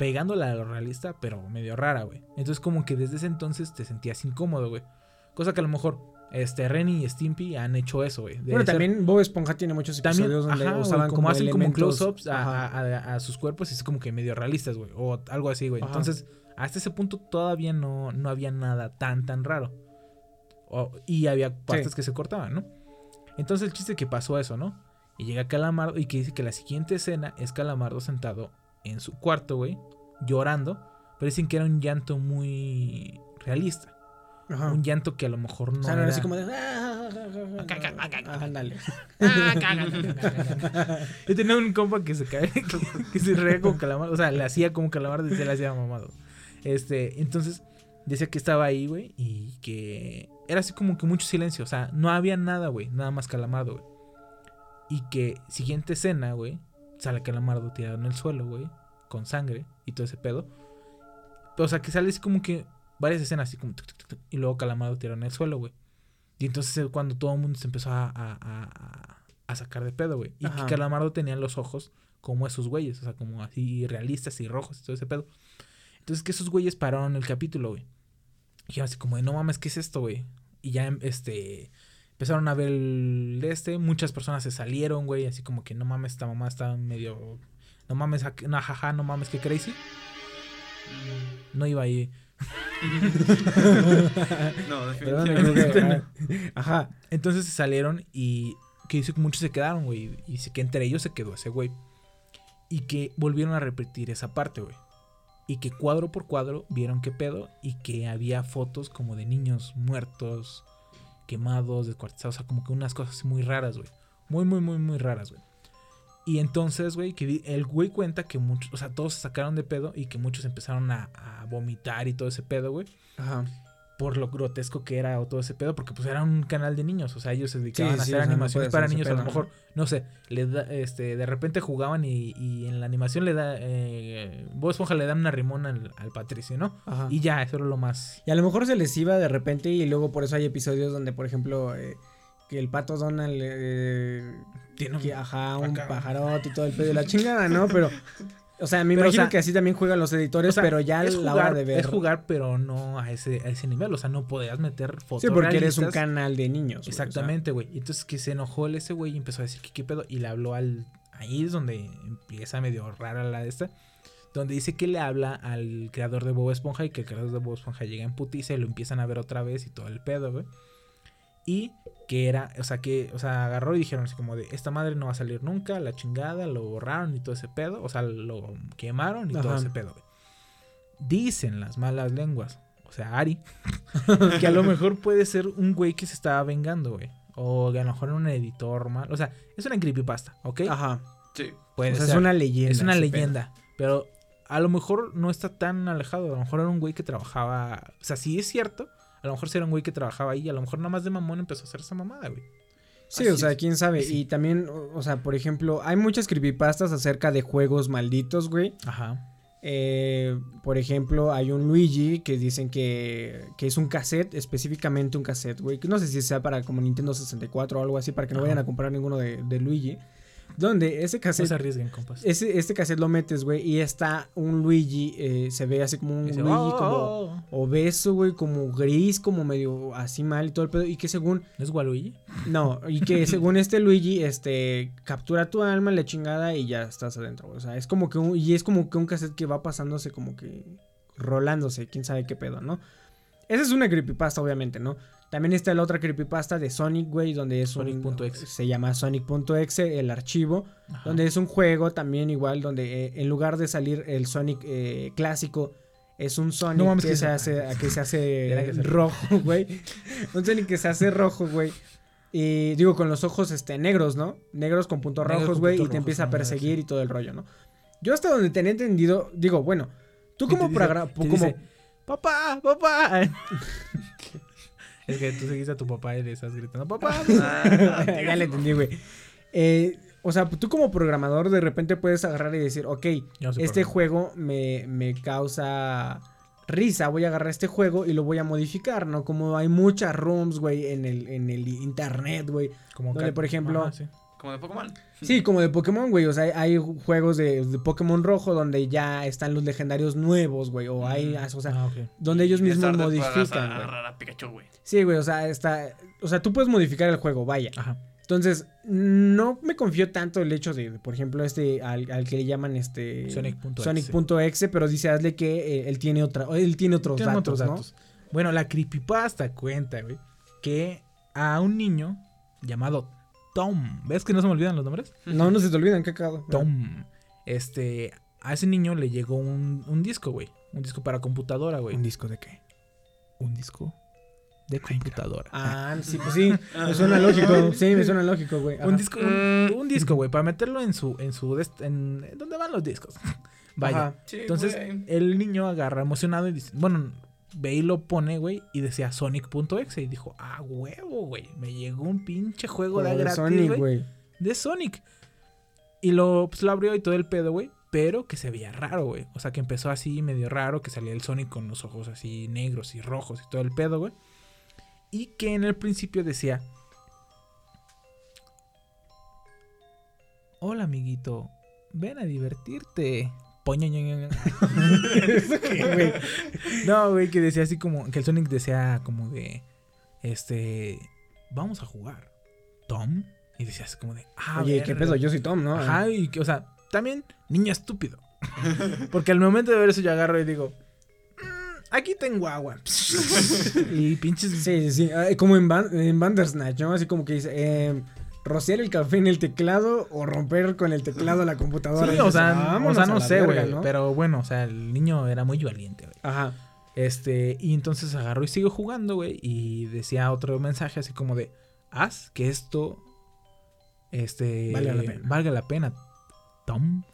pegándola a lo realista, pero medio rara, güey. Entonces como que desde ese entonces te sentías incómodo, güey. Cosa que a lo mejor, este, Renny y Stimpy han hecho eso, güey. Bueno, ser- también Bob Esponja tiene muchos también, episodios donde ajá, usaban como, como, hacen como elementos- close-ups a, sus cuerpos y es como que medio realistas, güey. O algo así, güey. Entonces, hasta ese punto todavía no, no había nada tan, tan raro. O- y había partes Sí. que se cortaban, ¿no? Entonces el chiste que pasó eso, ¿no? Y llega Calamardo y que dice que la siguiente escena es Calamardo sentado en su cuarto, güey, llorando. Pero dicen que era un llanto muy realista. Ajá. Un llanto que a lo mejor no O sea, no era así como de... Ándale. Yo tenía un compa que se cae, [LAUGHS] que se reía como calamar, o sea, le hacía como calamar se le hacía mamado. Este, entonces decía que estaba ahí, güey, y que era así como que mucho silencio, o sea, no había nada, güey, nada más calamardo, güey. Y que siguiente escena, güey, sale calamardo tirado en el suelo, güey, con sangre y todo ese pedo. O sea, que sale así como que varias escenas así como tuc, tuc, tuc, y luego calamardo tirado en el suelo, güey. Y entonces es cuando todo el mundo se empezó a, a- a- a- sacar de pedo, güey. Y que Calamardo tenía los ojos como esos güeyes, o sea, como así realistas y rojos y todo ese pedo. Entonces que esos güeyes pararon el capítulo, güey. Y así como de, no mames, ¿qué es esto, güey? Y ya, este, empezaron a ver el este, muchas personas se salieron, güey, así como que no mames, esta mamá está medio, no mames, no, jaja, no mames, qué crazy. No iba ahí. [LAUGHS] No, definitivamente. que- Ajá. Entonces se salieron y que dice que muchos se quedaron, güey. Y dice que entre ellos se quedó ese güey. Y que volvieron a repetir esa parte, güey. Y que cuadro por cuadro vieron qué pedo. Y que había fotos como de niños muertos, quemados, descuartizados. O sea, como que unas cosas muy raras, güey. Muy, muy, muy, muy raras, güey. Y entonces, güey, que el güey cuenta que muchos, o sea, todos se sacaron de pedo y que muchos empezaron a, a vomitar y todo ese pedo, güey Ajá. Por lo grotesco que era o todo ese pedo, porque pues era un canal de niños, o sea, ellos se dedicaban Sí, a sí, hacer no animaciones para hacer niños, a lo mejor, no sé, le da, este, de repente jugaban y, y en la animación le da, eh, Bob Esponja le dan una rimona al, al Patricio, ¿no? Ajá. Y ya, eso era lo más... Y a lo mejor se les iba de repente y luego por eso hay episodios donde, por ejemplo, eh, que el pato Donald eh, Tiene un- que, ajá, un pajarote y todo el pedo de la chingada, ¿no? Pero, [LAUGHS] o sea, me Pero, imagino o sea, que así también juegan los editores, o sea, pero ya es la jugar, hora de ver. es jugar, pero no a ese, a ese nivel, o sea, no podías meter fotos Sí, porque eres un canal de niños. güey, o. Exactamente, güey. Y Entonces que se enojó el ese güey y empezó a decir que qué pedo. Y le habló al. Ahí es donde empieza medio rara la de esta. Donde dice que le habla al creador de Bob Esponja y que el creador de Bob Esponja llega en putiza y lo empiezan a ver otra vez y todo el pedo, güey. Y que era, o sea, que, o sea, agarró y dijeron así como de, esta madre no va a salir nunca, la chingada, lo borraron y todo ese pedo, o sea, lo quemaron y todo ese pedo, güey. Dicen las malas lenguas, o sea, Ari, [LAUGHS] que a lo mejor puede ser un güey que se estaba vengando, güey. O que a lo mejor era un editor mal. O sea, es una creepypasta, ¿ok? Ajá. Sí. Puede O sea, ser. es una leyenda. Es una leyenda. Pero a lo mejor no está tan alejado. A lo mejor era un güey que trabajaba. O sea, si es cierto. A lo mejor sí era un güey que trabajaba ahí. A lo mejor nada más de mamón empezó a hacer esa mamada, güey. Sí, Así o sea, es. quién sabe. Sí. Y también, o o sea, por ejemplo, hay muchas creepypastas acerca de juegos malditos, güey. Ajá. Eh, por ejemplo, hay un Luigi que dicen que, que es un cassette, específicamente un cassette, güey. Que no sé si sea para como Nintendo 64 o algo así, para que no Ajá. vayan a comprar ninguno de, de Luigi. Donde ese No cassette. se arriesguen, compas. ese, este cassette lo metes, güey, y está un Luigi, eh, se ve así como un Luigi "Oh, como oh, oh". obeso, güey, como gris, como medio así mal y todo el pedo. Y que según, ¿No es Waluigi? no, y que [LAUGHS] según este Luigi, este, captura tu alma, la chingada y ya estás adentro, güey. O sea, es como que un, y es como que un cassette que va pasándose como que rolándose, quién sabe qué pedo, ¿no? Esa es una creepypasta, obviamente, ¿no? También está la otra creepypasta de Sonic, güey, donde es. Sonic.exe. Se llama Sonic.exe, el archivo. Ajá. Donde es un juego también igual, donde eh, en lugar de salir el Sonic eh, clásico, es un Sonic No que, que se hace, [LAUGHS] que se hace rojo, güey. un Sonic que se hace rojo, güey. Y digo, con los ojos este, negros, ¿no? Negros con puntos Negros rojos, güey, y te empieza a perseguir y todo el rollo, ¿no? Yo hasta donde tenía entendido, digo, bueno, tú como dice- como dice, papá, papá. Es que tú seguiste a tu papá y le estás gritando, papá. [LAUGHS] [LAUGHS] ya le entendí, güey. Eh, o sea, tú como programador de repente puedes agarrar y decir, ok, no este juego me, me causa risa, voy a agarrar este juego y lo voy a modificar, ¿no? Como hay muchas rooms, güey, en el, en el internet, güey. Como Donde, por ejemplo, Ajá, sí. Como de Pokémon. Sí, como de Pokémon, güey. O sea, hay, juegos de, de Pokémon rojo donde ya están los legendarios nuevos, güey. O hay, o sea, Ah, donde ellos mismos modifican, a güey. agarrar a Pikachu, güey. Sí, güey, o sea, está. O sea, tú puedes modificar el juego, vaya. Ajá. Entonces, no me confío tanto el hecho de, por ejemplo, este, al, al que le llaman este. Sonic.exe. Pero dice, hazle que eh, él tiene otra. Él tiene otros Tienen datos, otros ¿no? datos. Bueno, la creepypasta cuenta, güey, que a un niño llamado Tom, ¿ves que no se me olvidan los nombres? No, no se te olvidan, qué cagado. Tom. Este, a ese niño le llegó un, un disco, güey. Un disco para computadora, güey. ¿Un disco de qué? Un disco de computadora. Ah, sí, pues sí. Me suena [LAUGHS] lógico. Sí, me suena lógico, güey. Un disco, un, un disco, güey, para meterlo en su, en su, en, ¿dónde van los discos? [LAUGHS] Vaya. Sí, Entonces, güey. el niño agarra emocionado y dice, bueno, ve y lo pone, güey, y decía Sonic.exe y dijo, ah, huevo, güey, me llegó un pinche juego de de gratis, Sonic, güey, güey. de Sonic. Y lo, pues, lo abrió y todo el pedo, güey, pero que se veía raro, güey. O sea, que empezó así medio raro, que salía el Sonic con los ojos así negros y rojos y todo el pedo, güey. Y que en el principio decía, hola, amiguito, ven a divertirte. [LAUGHS] [LAUGHS] Güey. No, güey, que decía así como. Que el Sonic decía como de. Este. Vamos a jugar. Tom. Y decía así como de. Ah, Oye, qué verga. pedo, yo soy Tom, ¿no? Ajá, y que, o sea, también niño estúpido. [LAUGHS] Porque al momento de ver eso yo agarro y digo. "Mm, aquí tengo agua. y pinches. Sí, sí, sí. Ah, Como en, Ban- en Bandersnatch, ¿no? Así como que dice, eh, rociar el café en el teclado o romper con el teclado la computadora. Sí, o sea, "Vámonos o sea, no sé, verga", güey. ¿no? Pero bueno, o sea, el niño era muy valiente, güey. Ajá. Este, y entonces agarró y siguió jugando, güey. Y decía otro mensaje así como de: Haz que esto. Este. Valga la pena. valga la pena, Tom.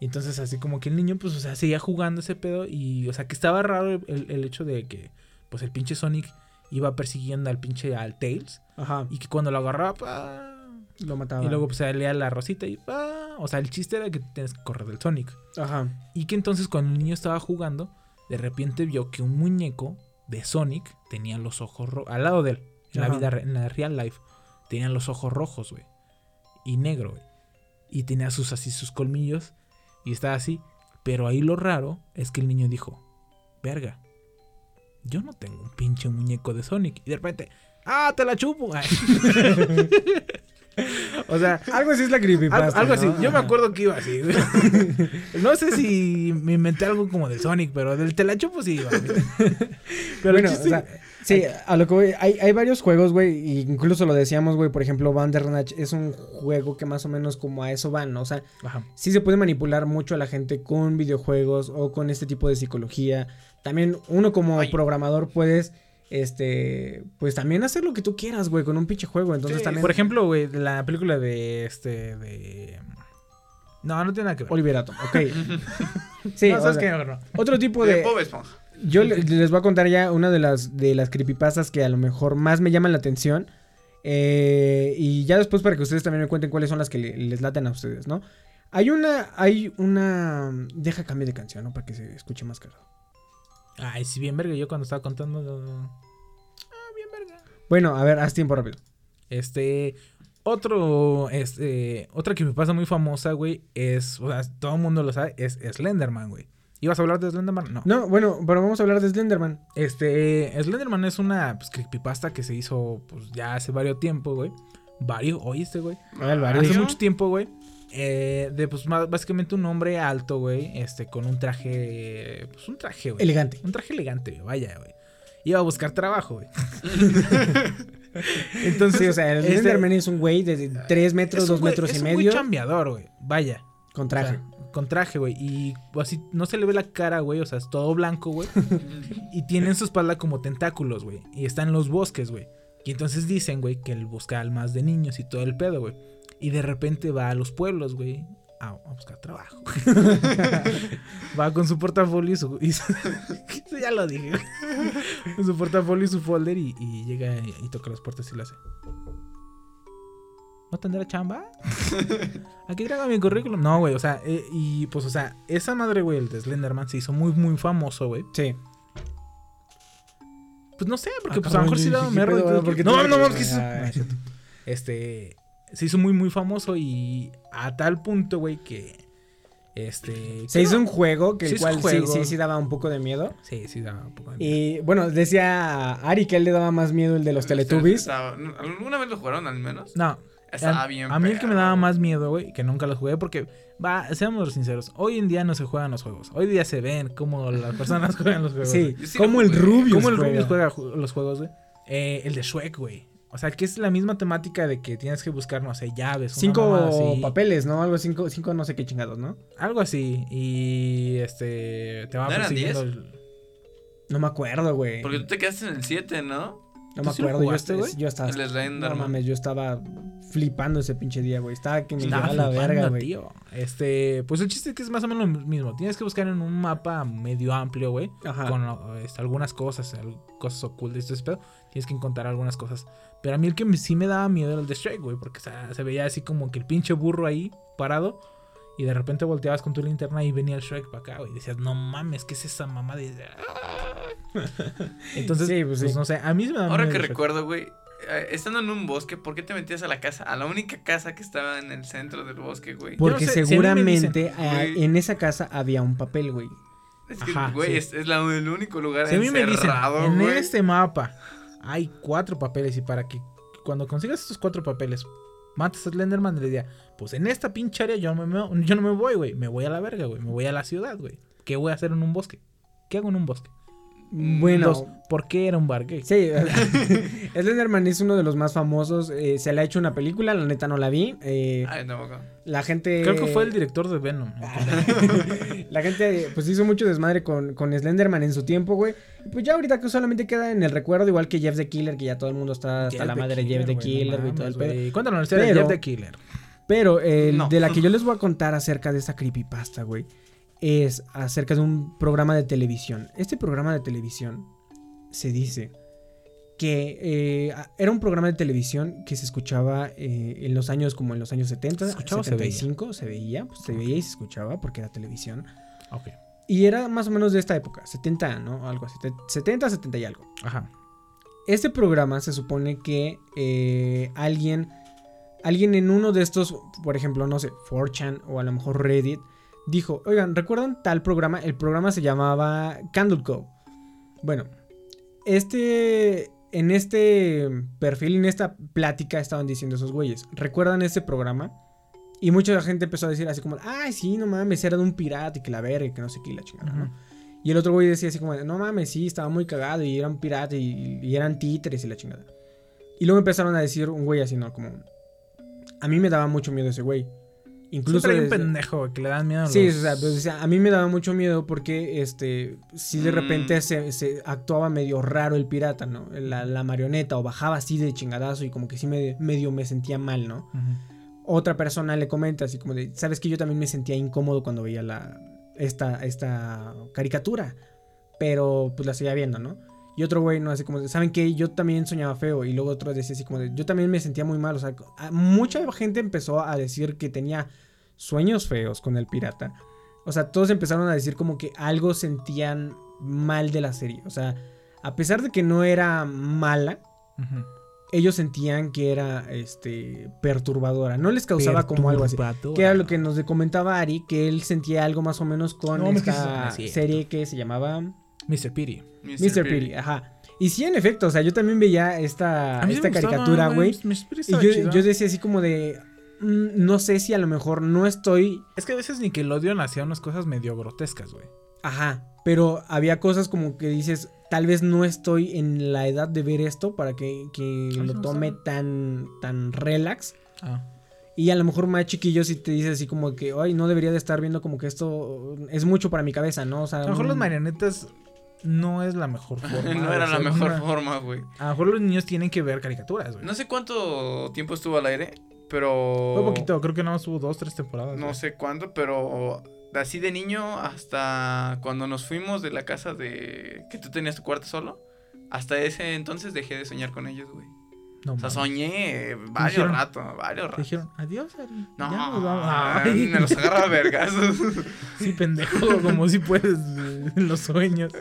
Y entonces, así como que el niño, pues, o sea, seguía jugando ese pedo. Y, o sea, que estaba raro el, el hecho de que, pues, el pinche Sonic iba persiguiendo al pinche al Tails. Ajá. Y que cuando lo agarraba, pa, Lo mataba. y luego, pues, salía la rosita y, pa. O sea, el chiste era que tienes que correr del Sonic. Ajá. Y que entonces cuando el niño estaba jugando, de repente vio que un muñeco de Sonic tenía los ojos rojos. Al lado de él, en la vida, re- en la real life, tenía los ojos rojos, güey. Y negro, güey. Y tenía sus así sus colmillos. Y estaba así. Pero ahí lo raro es que el niño dijo, verga, yo no tengo un pinche muñeco de Sonic. Y de repente, ¡ah, te la chupo! [LAUGHS] [LAUGHS] O sea, Algo así es la creepypasta. algo, algo así. ¿no? Yo me acuerdo que iba así. güey. [LAUGHS] no sé si me inventé algo como del Sonic, pero del Telachupo sí iba. güey. Pero bueno, chiste- o sea, sí, a lo que voy, hay, hay varios juegos, güey, y incluso lo decíamos, güey, por ejemplo, Bandersnatch es un juego que más o menos como a eso van, ¿no? O sea, Ajá. sí se puede manipular mucho a la gente con videojuegos o con este tipo de psicología. También uno como programador puedes, este, pues también hacer lo que tú quieras, güey, con un pinche juego. Entonces Sí, también... Por ejemplo, güey, la película de este. de. No, no tiene nada que ver. Oliver Atom, ok. [LAUGHS] sí, No, ¿sabes qué? No, no. otro tipo De de... Bob Esponja. Yo le- les voy a contar ya una de las, de las creepypastas que a lo mejor más me llaman la atención. Eh, y ya después para que ustedes también me cuenten cuáles son las que le- les laten a ustedes, ¿no? Hay una, hay una... Deja cambio de canción, ¿no? Para que se escuche más caro. Ay, sí, bien verga. Yo cuando estaba contando. Ah, bien verga. Bueno, a ver, haz tiempo rápido. Este. Otro, este, otra que me pasa muy famosa, güey, es, o sea, todo el mundo lo sabe, es Slenderman, güey. ¿Ibas a hablar de Slenderman? No. No, bueno, pero vamos a hablar de Slenderman. Este, Slenderman es una pues, creepypasta que se hizo, pues, ya hace varios tiempo, güey. Varios, oíste, güey. Ah, el varios. Hace mucho tiempo, güey. Eh, de, pues, básicamente un hombre alto, güey, este, con un traje, pues, un traje, güey. Elegante. Un traje elegante, güey, vaya, güey. Iba a buscar trabajo, güey. [LAUGHS] Entonces, Sí, o sea, el este- Slenderman es un güey de 3 metros, es un 2 güey- metros es y un güey medio. chambeador, güey. Vaya. Con traje. O sea, con traje, güey. Y así no se le ve la cara, güey. O sea, es todo blanco, güey. [LAUGHS] y tiene en su espalda como tentáculos, güey. Y está en los bosques, güey. Y entonces dicen, güey, que él busca almas de niños y todo el pedo, güey. Y de repente va a los pueblos, güey. A, a buscar trabajo. [LAUGHS] va con su portafolio y su. y su- [LAUGHS] ya lo dije. Con su portafolio y su folder y, y llega y, y toca las puertas y lo hace. ¿No tendrá chamba? [LAUGHS] Aquí traigo mi currículum. No, güey, o sea, eh, y pues, o sea, esa madre, güey, el de Slenderman se hizo muy, muy famoso, güey. Sí. Pues no sé, porque Ah, pues a lo mejor sí daba dije, ¿qué merda. No, no, no. Ah, No, es cierto. Este, se hizo muy, muy famoso y a tal punto, güey, que, este... Se hizo no- un juego que el cual sí, juego. sí, sí daba un poco de miedo. Sí, sí daba un poco de Y bueno, decía Ari que a él le daba más miedo el de los Teletubbies. Estaba- ¿Alguna vez lo jugaron al menos? No. Estaba a, bien a mí el que me daba más miedo, güey, que nunca lo jugué, porque, va, seamos sinceros, hoy en día no se juegan los juegos. Hoy día se ven cómo las personas [LAUGHS] juegan los juegos. Sí, como el Rubius Como el juega. Rubius juega ju- los juegos, güey. Eh, el de Shrek, güey. O sea, que es la misma temática de que tienes que buscar, no sé, llaves. Cinco papeles, ¿no? Algo cinco, cinco no sé qué chingados, ¿no? Algo así. Y este. Te va ¿No eran persiguiendo. 10? el- No me acuerdo, güey. Porque tú te quedaste en el 7, ¿no? No ¿Tú me acuerdo. Yo, jugaste, est- güey? yo estaba. El Slenderman. No mames, yo estaba flipando ese pinche día, güey. Estaba que me Estaba llevaba la verga, güey. tío. Este, pues el chiste es que es más o menos lo mismo. Tienes que buscar en un mapa medio amplio, güey. Ajá. Con este, algunas cosas, cosas ocultas y todo ese pedo. Tienes que encontrar algunas cosas. Pero a mí el que me- sí me daba miedo era el de Shrek, güey. Porque o sea, se veía así como que el pinche burro ahí parado. Y de repente volteabas con tu linterna y venía el Shrek para acá, güey. Y decías, no mames, ¿qué es esa mamá de.? [LAUGHS] Entonces, Sí, pues pues, sí. no sé, a mí sí me da Ahora miedo que recuerdo, güey, eh, estando en un bosque, ¿por qué te metías a la casa? A la única casa que estaba en el centro del bosque, güey. Porque sé, si a mí me dicen, seguramente ah, en esa casa había un papel, güey. Es que, Ajá, güey, sí. es, es la- el único lugar Si a mí me dicen, encerrado, en güey. este mapa hay cuatro papeles y para que cuando consigas estos cuatro papeles mates a Slenderman, le diría, pues en esta pinche área yo no me, yo no me voy, güey. Me voy a la verga, güey. Me voy a la ciudad, güey. ¿Qué voy a hacer en un bosque? ¿Qué hago en un bosque? Bueno, Dos, ¿por qué era un bar gay? sí. [LAUGHS] [LAUGHS] Slenderman es uno de los más famosos. eh, se le ha hecho una película, la neta no la vi. eh, Ay, no, la gente. Creo que fue el director de Venom. [LAUGHS] La gente, pues hizo mucho desmadre con, con Slenderman en su tiempo, güey. Y Pues ya ahorita que solamente queda en el recuerdo, igual que Jeff the Killer, que ya todo el mundo está hasta Jeff la madre de Jeff the güey, no Killer, güey, todo el pedo. Cuéntanos la historia de Jeff the Killer. Pero el No. de la que yo les voy a contar acerca de esta creepypasta, güey, es acerca de un programa de televisión. Este programa de televisión se dice que eh, era un programa de televisión que se escuchaba eh, en los años como en los años 70, ¿Se escuchaba o se veía? 75, se veía, pues se veía y se escuchaba porque era televisión. Ok. Y era más o menos de esta época, 70, ¿no? Algo así, te- 70, 70 y algo. Ajá. Este programa se supone que eh, alguien, alguien en uno de estos, por ejemplo, no sé, 4chan o a lo mejor Reddit, dijo, oigan, ¿recuerdan tal programa? El programa se llamaba Candle Cove. Bueno, este, en este perfil, en esta plática estaban diciendo esos güeyes, ¿recuerdan este programa? Y mucha gente empezó a decir así como, ay, sí, no mames, era de un pirata y que la verga y que no sé qué y la chingada, ¿no? Y el otro güey decía así como, no mames, sí, estaba muy cagado y era un pirata y, y eran títeres y la chingada. Y luego empezaron a decir un güey así, ¿no? Como, a mí me daba mucho miedo ese güey. Incluso... Siempre hay un pendejo que le dan miedo a Sí, los- o sea, pues, a mí me daba mucho miedo porque, este, si de Mm. repente se, se actuaba medio raro el pirata, ¿no? La, la marioneta o bajaba así de chingadazo y como que sí me, medio me sentía mal, ¿no? Otra persona le comenta así como de, sabes que yo también me sentía incómodo cuando veía la, esta, esta caricatura, pero pues la seguía viendo, ¿no? Y otro güey, no, así como, de, ¿saben qué? Yo también soñaba feo. Y luego otro decía así como de, yo también me sentía muy mal. O sea, mucha gente empezó a decir que tenía sueños feos con el pirata. O sea, todos empezaron a decir como que algo sentían mal de la serie. O sea, a pesar de que no era mala, ellos sentían que era este perturbadora. No les causaba como algo así. Que era lo que nos comentaba Ari, que él sentía algo más o menos con No, es que esta serie que se llamaba Mr. Pity. Mr. Piri, ajá. Y sí, en efecto, o sea, yo también veía esta, esta caricatura, güey. Y yo, decía así como de. mm, no sé si a lo mejor no estoy. Es que a veces Nickelodeon hacía unas cosas medio grotescas, güey. Ajá. Pero había cosas como que dices, tal vez no estoy en la edad de ver esto para que, que lo me tome tan, tan relax. Ah. Y a lo mejor más chiquillo si te dice así como que, ay, no debería de estar viendo como que esto es mucho para mi cabeza, ¿no? O sea, A lo mejor las un- marionetas no es la mejor [LAUGHS] forma. no era la mejor una- forma, güey. A lo mejor los niños tienen que ver caricaturas, güey. No sé cuánto tiempo estuvo al aire, pero... Fue poquito, creo que nada más hubo dos, tres temporadas. No güey. sé cuándo, pero así de niño hasta cuando nos fuimos de la casa de que tú tenías tu cuarto solo, hasta ese entonces dejé de soñar con ellos, güey. No, o sea, soñé varios dijeron- ratos, varios ratos. dijeron, adiós, Ari. No, ya nos vamos". Ay. me los agarraba a vergazos. [LAUGHS] Sí, pendejo, como si puedes los sueños.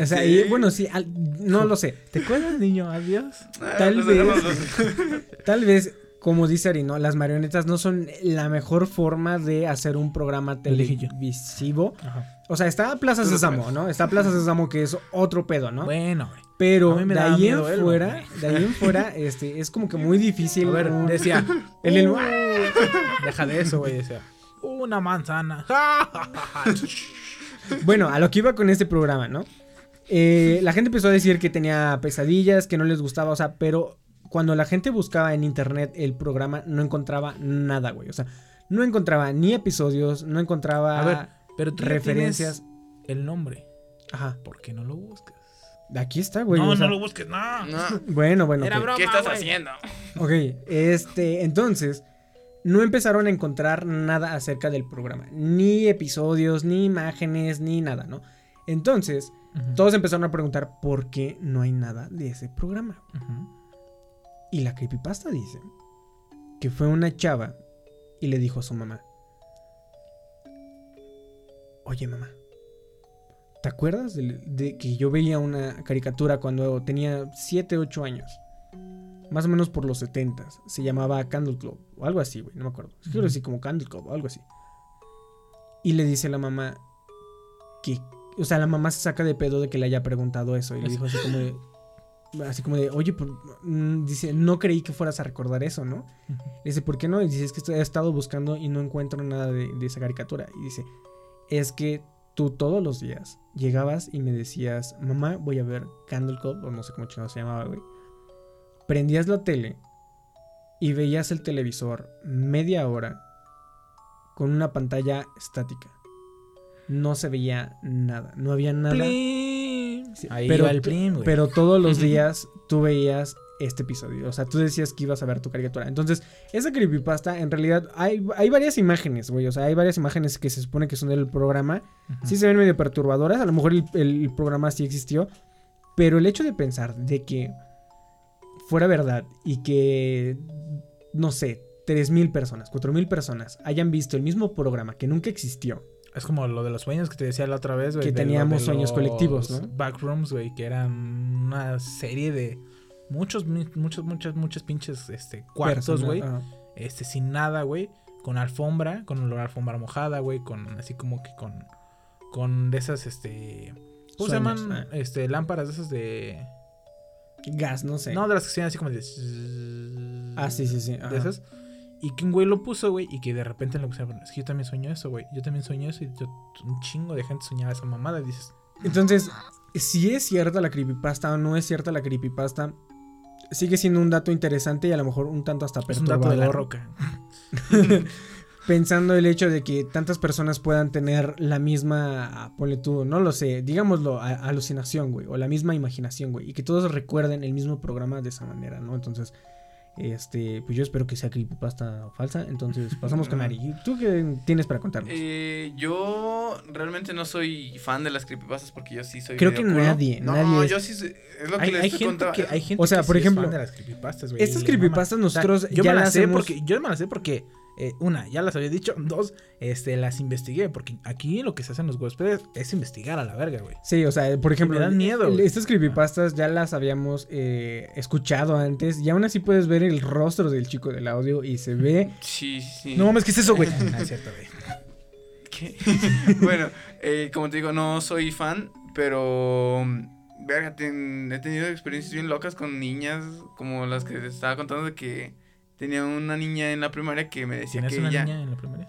O sea, Sí. y bueno, sí, al- no lo sé. ¿Te acuerdas, niño? Adiós. Tal Los vez, tal vez, como dice Ari, ¿no? Las marionetas no son la mejor forma de hacer un programa televisivo. Ajá. O sea, está Plaza Sésamo. ¿no? Está Plaza Sésamo que es otro pedo, ¿no? Bueno, güey. Pero de ahí en él, fuera, de ahí en fuera, este, es como que muy difícil. A ver, un- decía. [LAUGHS] el- el- "Uh, deja de eso, güey. Decía. Una manzana. [LAUGHS] Bueno, a lo que iba con este programa, ¿no? Eh, la gente empezó a decir que tenía pesadillas, que no les gustaba, o sea, pero cuando la gente buscaba en internet el programa no encontraba nada, güey. O sea, no encontraba ni episodios, no encontraba A ver, pero tú ya referencias. el nombre. Ajá. ¿Por qué no lo buscas? Aquí está, güey. no, o sea, no lo busques, no. No, [LAUGHS] Bueno, bueno. Era broma, ¿Qué estás güey. haciendo? Ok, este, entonces, no empezaron a encontrar nada acerca del programa. Ni episodios, ni imágenes, ni nada, ¿no? Entonces, Todos empezaron a preguntar por qué no hay nada de ese programa. Y la creepypasta dice que fue una chava y le dijo a su mamá, oye mamá, ¿te acuerdas de, de que yo veía una caricatura cuando tenía 7, 8 años? Más o menos por los 70 Se llamaba Candle Club o algo así, güey, no me acuerdo. Quiero Ujú. decir como Candle Club o algo así. Y le dice a la mamá que, o sea, la mamá se saca de pedo de que le haya preguntado eso y le dijo así como de, así como de, oye, por- mm, dice, no creí que fueras a recordar eso, ¿no? Le dice, ¿por qué no? Y dice, es que he estado buscando y no encuentro nada de, de esa caricatura. Y dice, es que tú todos los días llegabas y me decías, mamá, voy a ver Candle Club, o no sé cómo chingado se llamaba, güey. Prendías la tele y veías el televisor media hora con una pantalla estática. No se veía nada, no había nada. Plim. Sí, Ahí pero, el plim, güey. pero todos los días tú veías este episodio. O sea, tú decías que ibas a ver tu caricatura. Entonces, esa creepypasta, en realidad, hay, hay varias imágenes, güey. O sea, hay varias imágenes que se supone que son del programa. Sí se ven medio perturbadoras. A lo mejor el, el programa sí existió. Pero el hecho de pensar de que fuera verdad y que, no sé, 3.000 personas, 4.000 personas hayan visto el mismo programa que nunca existió. Es como lo de los sueños que te decía la otra vez, güey. Que teníamos sueños colectivos, ¿no? Backrooms, güey, que eran una serie de muchos, muchos, muchos, muchos pinches este, cuartos, güey. Este, sin nada, güey. Con alfombra, con olor a alfombra mojada, güey. Con así como que con. Con de esas, este. ¿Cómo se llaman? ah. Este, lámparas de esas de. Gas, no sé. No, de las que se así como de. Ah, sí, sí, sí. De esas. Y que un güey lo puso, güey, y que de repente lo pusieron. Es que yo también sueño eso, güey. Yo también sueño eso. Y yo- un chingo de gente soñaba esa mamada. Y dices, Entonces, si es cierta la creepypasta o no es cierta la creepypasta, sigue siendo un dato interesante y a lo mejor un tanto hasta es un dato de la perturbador. roca. [LAUGHS] Pensando el hecho de que tantas personas puedan tener la misma, ponle tú, no lo sé, digámoslo, a- alucinación, güey, o la misma imaginación, güey, y que todos recuerden el mismo programa de esa manera, ¿no? Entonces, este, pues yo espero que sea creepypasta falsa. Entonces, [LAUGHS] pasamos con Ari. ¿Tú qué tienes para contarnos? Eh, yo realmente no soy fan de las creepypastas porque yo sí soy. Creo que nadie, No, nadie es- yo sí. soy- Es lo que Hay, les hay estoy gente contando. que, hay gente O sea, que por sí es ejemplo, fan de las creepypastas, güey, estas creepypastas nosotros yo ya me las sé porque yo me las sé porque eh, una, ya las había dicho. [LAUGHS] Dos, este, las investigué. Porque aquí lo que se hacen los huéspedes es investigar a la verga, güey. Sí, o sea, por ejemplo, me dan miedo, el- estas creepypastas ya las habíamos eh, escuchado antes y aún así puedes ver el rostro del chico del audio y se ve... [LAUGHS] Sí, sí. No mames, ¿qué es eso, güey? [LAUGHS] Ah, es cierto, güey. ¿Qué? bueno, eh, como te digo, no soy fan, pero. Verga, ten- he tenido experiencias bien locas con niñas, como las que te estaba contando de que tenía una niña en la primaria que me decía ¿Tienes que una ella. niña en la primaria?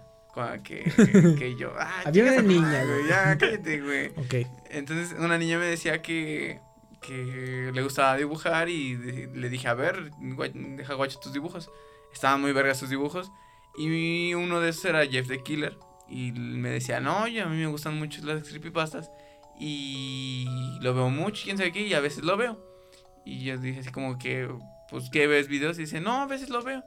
Que, que, [LAUGHS] que yo. Ah, Había una niña, güey. Ya, cállate, güey. [LAUGHS] Ok. Entonces, una niña me decía que. Que le gustaba dibujar y de- le dije, a ver, deja guacho tus dibujos. Estaban muy vergas sus dibujos. Y uno de esos era Jeff the Killer. Y me decía, no, oye, a mí me gustan mucho las creepypastas. Y lo veo mucho, quién sabe qué, y a veces lo veo. Y yo dije así como que, pues, ¿qué ves videos? Y dice, no, a veces lo veo.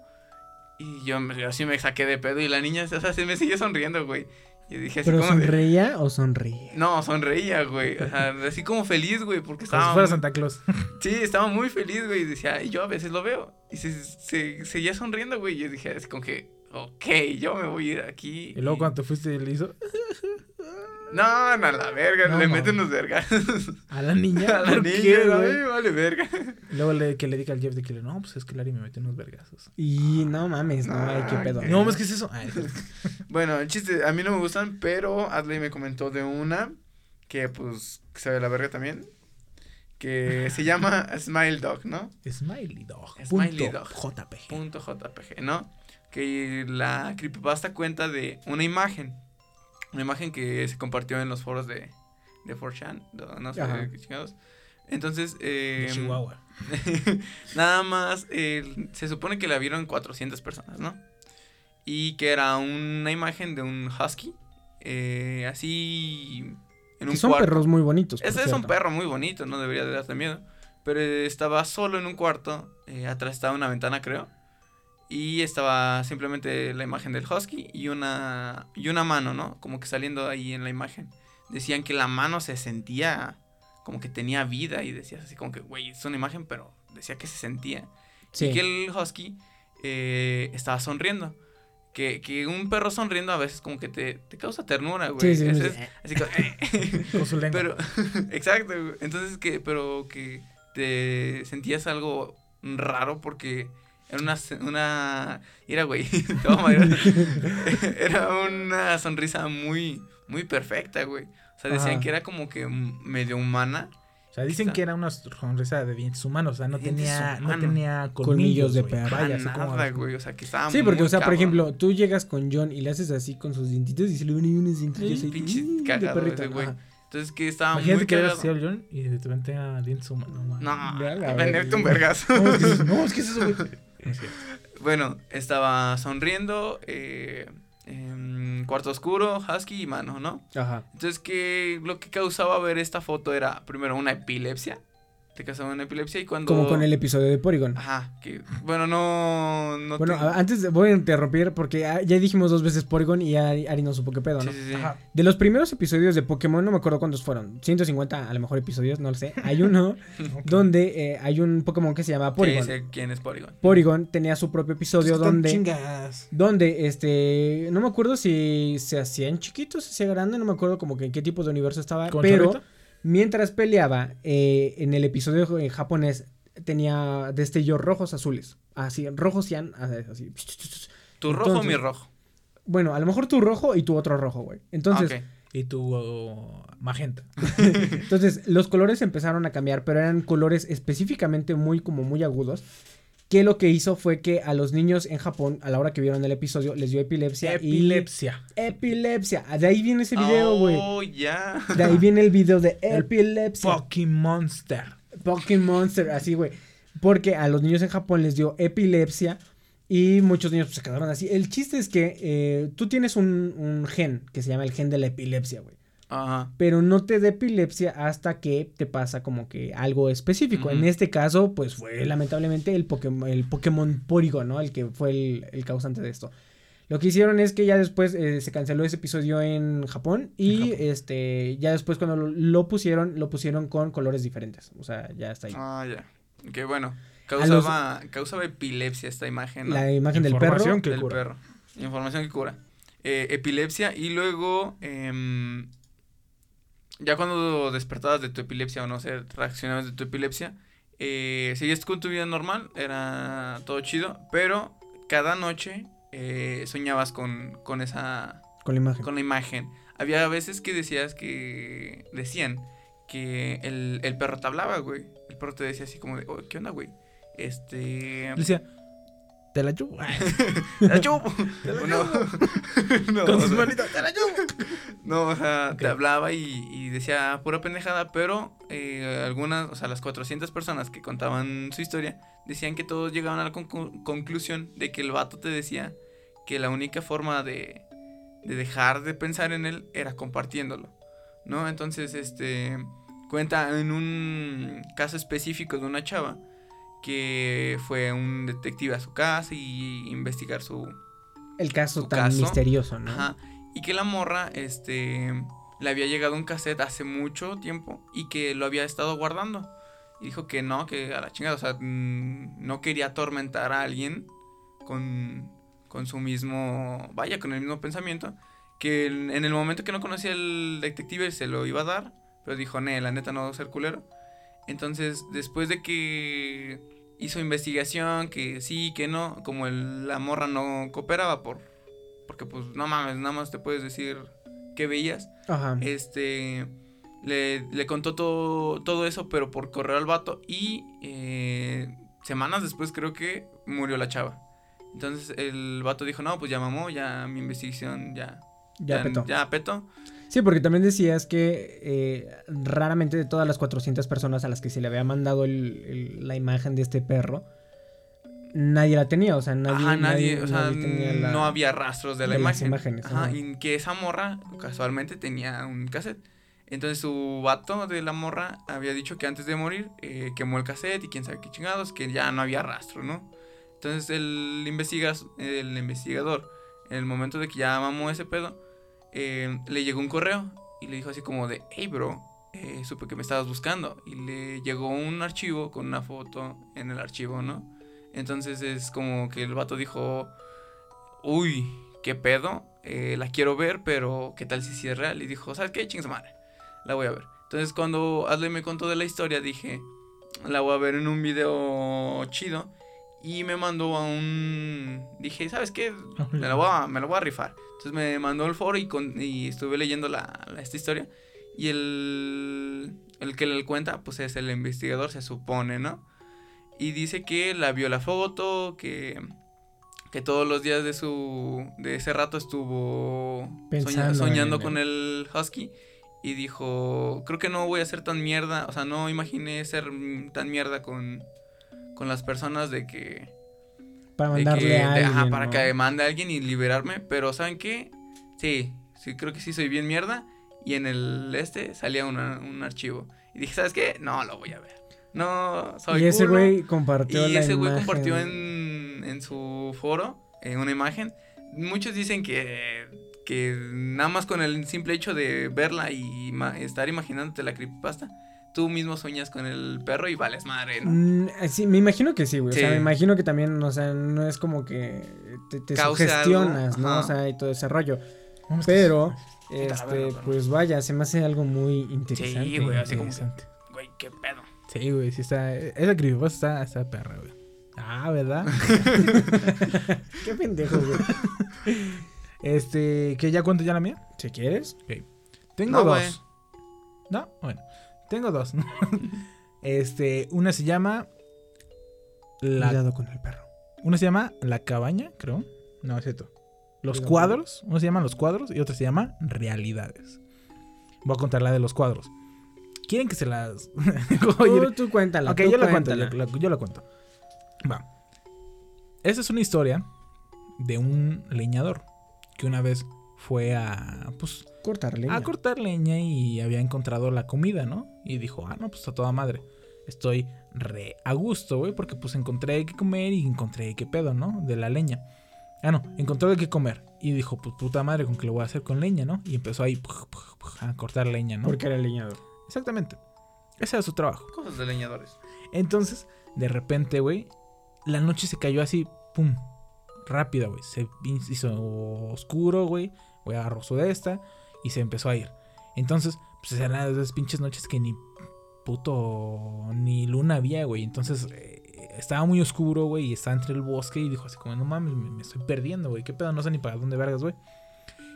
Y yo me- así me saqué de pedo y la niña, o sea, se me sigue sonriendo, güey. Y dije así ¿Pero como de- sonreía o sonreía? No, sonreía, güey. O sea, así como feliz, güey, porque Como estaba... si fuera muy- Santa Claus. [LAUGHS] Sí, estaba muy feliz, güey. Y decía, y yo a veces lo veo. Y se, se- seguía sonriendo, güey. Y yo dije, así como que, ok, yo me voy a ir aquí. Y luego cuando te fuiste le hizo [LAUGHS] No, no, a la verga, No, le mames. meten los vergas. a la niña. [LAUGHS] a la ¿Por niña, qué, me vale verga. Luego le, que le diga al Jeff de que le, no, pues es que Larry me metió unos vergazos. Y no mames, no, ay, qué pedo. No, mames, ¿qué es eso? Ay, [LAUGHS] Bueno, el chiste, a mí no me gustan, pero Adley me comentó de una que, pues, que sabe la verga también. Que [LAUGHS] se llama Smile Dog, ¿no? Smiley Dog. Smiley punto Dog. JPG. Punto JPG, ¿no? Que la creepypasta cuenta de una imagen. Una imagen que se compartió en los foros de, de 4chan. No, sé Ajá. qué chingados. Entonces, eh, De Chihuahua. [LAUGHS] nada más, eh, se supone que la vieron 400 personas, ¿no? Y que era una imagen de un husky. eh, así. En un Que son cuarto. perros muy bonitos. Ese es un perro muy bonito, no debería de darte miedo. Pero estaba solo en un cuarto, eh, atrás estaba una ventana, creo. Y estaba simplemente la imagen del husky y una, y una mano, ¿no? Como que saliendo ahí en la imagen. Decían que la mano se sentía como que tenía vida y decías así como que, güey, es una imagen, pero decía que se sentía. Sí. Y que el husky eh, estaba sonriendo. Que, que un perro sonriendo a veces como que te, te causa ternura, güey. Sí, sí, sí. es- así como, [LAUGHS] Con su lengua. pero, [LAUGHS] exacto, güey. Entonces que, pero que te sentías algo raro porque era una, una, era güey, [LAUGHS] [LAUGHS] era una sonrisa muy, muy perfecta, güey. O sea, decían Ajá. que era como que medio humana. O sea, dicen que era una sonrisa de dientes humanos. O sea, no tenía, no tenía Colmillos colmillos, de perro. Vaya, nada, güey. O sea, que estaba Sí, porque, muy o sea, por ejemplo, tú llegas con John y le haces así con sus dientitos y se le ven unos dientitos Pinche mm, cagado güey. Entonces que estaba Imagínate muy que cagado. al John y de repente a dientes humanos. No. No, venderte [LAUGHS] un verga. vergazo. No, que, no, es que es eso, güey. No es cierto. Bueno, estaba sonriendo, eh, em, cuarto oscuro, husky y mano, ¿no? Ajá. Entonces, que lo que causaba ver esta foto era, primero, una epilepsia. Te causaba una epilepsia y cuando... Como con el episodio de Porygon. Ajá, que, bueno, no... no Bueno, te- antes voy a interrumpir porque ya dijimos dos veces Porygon y Ari, Ari no supo qué pedo, ¿no? Sí, sí, sí. Ajá. De los primeros episodios de Pokémon, no me acuerdo cuántos fueron, 150 a lo mejor episodios, no lo sé. Hay uno [LAUGHS] donde eh, hay un Pokémon que se llama Sí, Porygon. sé quién es Porygon. Porygon tenía su propio episodio donde... chingas. Donde, este, no me acuerdo si se hacían chiquitos, se hacía grande, no me acuerdo como que en qué tipo de universo estaba, ¿Con pero chorrito? Mientras peleaba, eh, en el episodio en japonés tenía destellos rojos azules, así, rojos y an- así. ¿Tu rojo o mi rojo? Bueno, a lo mejor tu rojo y tu otro rojo, güey. Entonces, Ah, ok. Y tu oh, magenta. [LAUGHS] entonces los colores empezaron a cambiar, pero eran colores específicamente muy como muy agudos. Que lo que hizo fue que a los niños en Japón, a la hora que vieron el episodio, les dio epilepsia. Epilepsia. Y... Epilepsia. De ahí viene ese video, güey. Oh, ya. De ahí viene el video de epilepsia. Fucking monster. Pokémon Monster, así, güey. Porque a los niños en Japón les dio epilepsia y muchos niños pues, se quedaron así. El chiste es que eh, tú tienes un, un gen que se llama el gen de la epilepsia, güey. Ajá. Pero no te da epilepsia hasta que te pasa como que algo específico. En este caso, pues fue lamentablemente el Pokémon, el Pokémon Porygon, ¿no? El que fue el, el causante de esto. Lo que hicieron es que ya después eh, se canceló ese episodio en Japón y este ya después cuando lo, lo pusieron, lo pusieron con colores diferentes. O sea, ya está ahí. Ah, ya. Que bueno. Los- Causaba, causaba epilepsia esta imagen, ¿no? La imagen del perro. Información que del cura. perro. Información que cura. Eh, epilepsia y luego, em, ya cuando despertabas de tu epilepsia o no sé, reaccionabas de tu epilepsia, eh, seguías con tu vida normal, era todo chido, pero cada noche eh, soñabas con, con esa... Con la imagen. Con la imagen. Había veces que decías que... Decían que el, el perro te hablaba, güey. El perro te decía así como de, "Oh, ¿qué onda, güey? Este... Decía, [LAUGHS] te la chupo. Te la chupo. Te la No. No, Con manitas, te la chupo. [LAUGHS] No, o sea, te hablaba y, y decía pura pendejada, pero eh, algunas, o sea, las 400 personas que contaban su historia decían que todos llegaban a la conclusión de que el vato te decía que la única forma de, de dejar de pensar en él era compartiéndolo, ¿no? Entonces, este, cuenta en un caso específico de una chava que fue un detective a su casa y investigar su, El caso su tan caso. misterioso, ¿no? Ajá. Y que la morra, este, le había llegado un cassette hace mucho tiempo y que lo había estado guardando. Y dijo que no, que a la chingada, o sea, mm, no quería atormentar a alguien con, con su mismo, vaya, con el mismo pensamiento. Que en el momento que no conocía al detective se lo iba a dar, pero dijo, ne, la neta no va a ser culero. Entonces, después de que hizo investigación, que sí, que no, como el- la morra no cooperaba por porque pues no mames, nada más te puedes decir qué veías. Ajá. Este le, le contó todo, todo eso, pero por correo al vato y eh, semanas después creo que murió la chava. Entonces el vato dijo, no, pues ya mamó, ya mi investigación ya... Ya petó. Ya petó. Sí, porque también decías que eh, raramente de todas las 400 personas a las que se le había mandado el- el- la imagen de este perro, nadie la tenía, o sea, nadie, Ajá, nadie, o sea, nadie tenía la- no había rastros de la de las imagen. imágenes, Ajá, ajá. y que esa morra casualmente tenía un cassette. Entonces su vato de la morra había dicho que antes de morir eh, quemó el cassette y quién sabe qué chingados, que ya no había rastro, ¿no? Entonces el, investigas, el investigador, en el momento de que ya mamó ese pedo, eh, le llegó un correo y le dijo así como de, hey bro, eh, supe que me estabas buscando. Y le llegó un archivo con una foto en el archivo, ¿no? Entonces es como que el vato dijo, uy, qué pedo, eh, la quiero ver, pero qué tal si sí es real. Y dijo, ¿sabes qué? Chingas madre, la voy a ver. Entonces cuando Adley me contó de la historia, dije, la voy a ver en un video chido. Y me mandó a un... Dije, ¿sabes qué? Me la voy a, me la voy a rifar. Entonces me mandó al foro y, con, y estuve leyendo la, la- esta historia. Y el, el que le cuenta, pues es el investigador, se supone, ¿no? Y dice que la vio la foto, que, que todos los días de su de ese rato estuvo soña- soñando con el husky. Y dijo, creo que no voy a ser tan mierda, o sea, no imaginé ser tan mierda con, con las personas de que... Para mandarle que- a de- ajá, alguien, para ¿no? que mande a alguien y liberarme, pero ¿saben qué? Sí, sí, creo que sí soy bien mierda. Y en el este salía una- un archivo. Y dije, ¿sabes qué? No, lo voy a ver. No, soy Y ese güey compartió Y la ese güey compartió en, en su foro eh, una imagen. Muchos dicen que, que nada más con el simple hecho de verla y ima- estar imaginándote la creepypasta, tú mismo sueñas con el perro y vales madre, ¿no? Mm, eh, sí, me imagino que sí, güey. O sea, me imagino que también, o sea, no es como que te, te sugestionas, algo, ¿no? ajá. O sea, y todo ese rollo. Pero, este, pues vaya, se me hace algo muy interesante. Sí, güey, así como que, güey, qué pedo. Sí, güey, sí está. Esa creepypasta está, está perra, güey. Ah, ¿verdad? [LAUGHS] Qué pendejo, güey. [LAUGHS] este, ¿que ya cuento ya la mía? Si quieres. Ok. Tengo No, dos. No, bueno. Tengo dos. [LAUGHS] este, una se llama. La, Cuidado con el perro. una se llama La Cabaña, creo. No, es cierto. Los Cuidado. cuadros. Uno se llama Los cuadros y otra se llama Realidades. Voy a contar la de los cuadros. ¿Quieren que se las.? [LAUGHS] Tú, tú cuéntala. Ok, tú yo la cuento, yo, la- yo la cuento. Va. Esta es una historia de un leñador que una vez fue a, pues, Cortar leña. a cortar leña y había encontrado la comida, ¿no? Y dijo, ah, no, pues a toda madre. Estoy re a gusto, güey, porque pues encontré que comer y encontré qué pedo, ¿no? De la leña. Ah, no, encontró de qué comer. Y dijo, pues puta madre, ¿con qué lo voy a hacer con leña, no? Y empezó ahí a cortar leña, ¿no? Porque era leñador. Exactamente. Ese era su trabajo. Cosas de leñadores. Entonces, de repente, güey, la noche se cayó así, pum. rápida, güey. Se hizo oscuro, güey. Güey agarró su de esta y se empezó a ir. Entonces, pues eran esas pinches noches que ni puto ni luna había, güey. Entonces, eh, estaba muy oscuro, güey, y estaba entre el bosque y dijo así como, no mames, me, me estoy perdiendo, güey. ¿Qué pedo? No sé ni para dónde vergas, güey.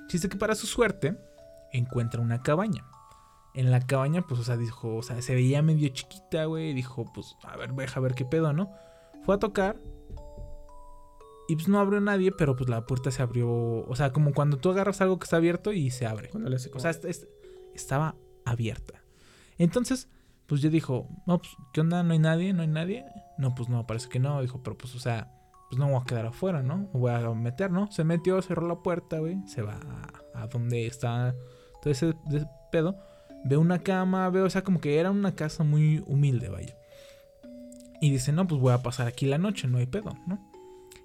Chiste que para su suerte encuentra una cabaña. En la cabaña, pues, o sea, dijo, o sea, se veía medio chiquita, güey. Dijo, pues, a ver, deja ver qué pedo, ¿no? Fue a tocar. Y pues no abrió nadie, pero pues la puerta se abrió. O sea, como cuando tú agarras algo que está abierto y se abre. Cuando le hace O sea, est- est- estaba abierta. Entonces, pues yo dijo, no, pues, ¿qué onda? ¿No hay nadie? ¿No hay nadie? No, pues no, parece que no. Dijo, pero pues, o sea, pues no me voy a quedar afuera, ¿no? Me voy a meter, ¿no? Se metió, cerró la puerta, güey. Se va a, a donde está todo ese, ese pedo. Ve una cama, veo, o sea, como que era una casa muy humilde, vaya. Y dice, no, pues voy a pasar aquí la noche, no hay pedo, ¿no?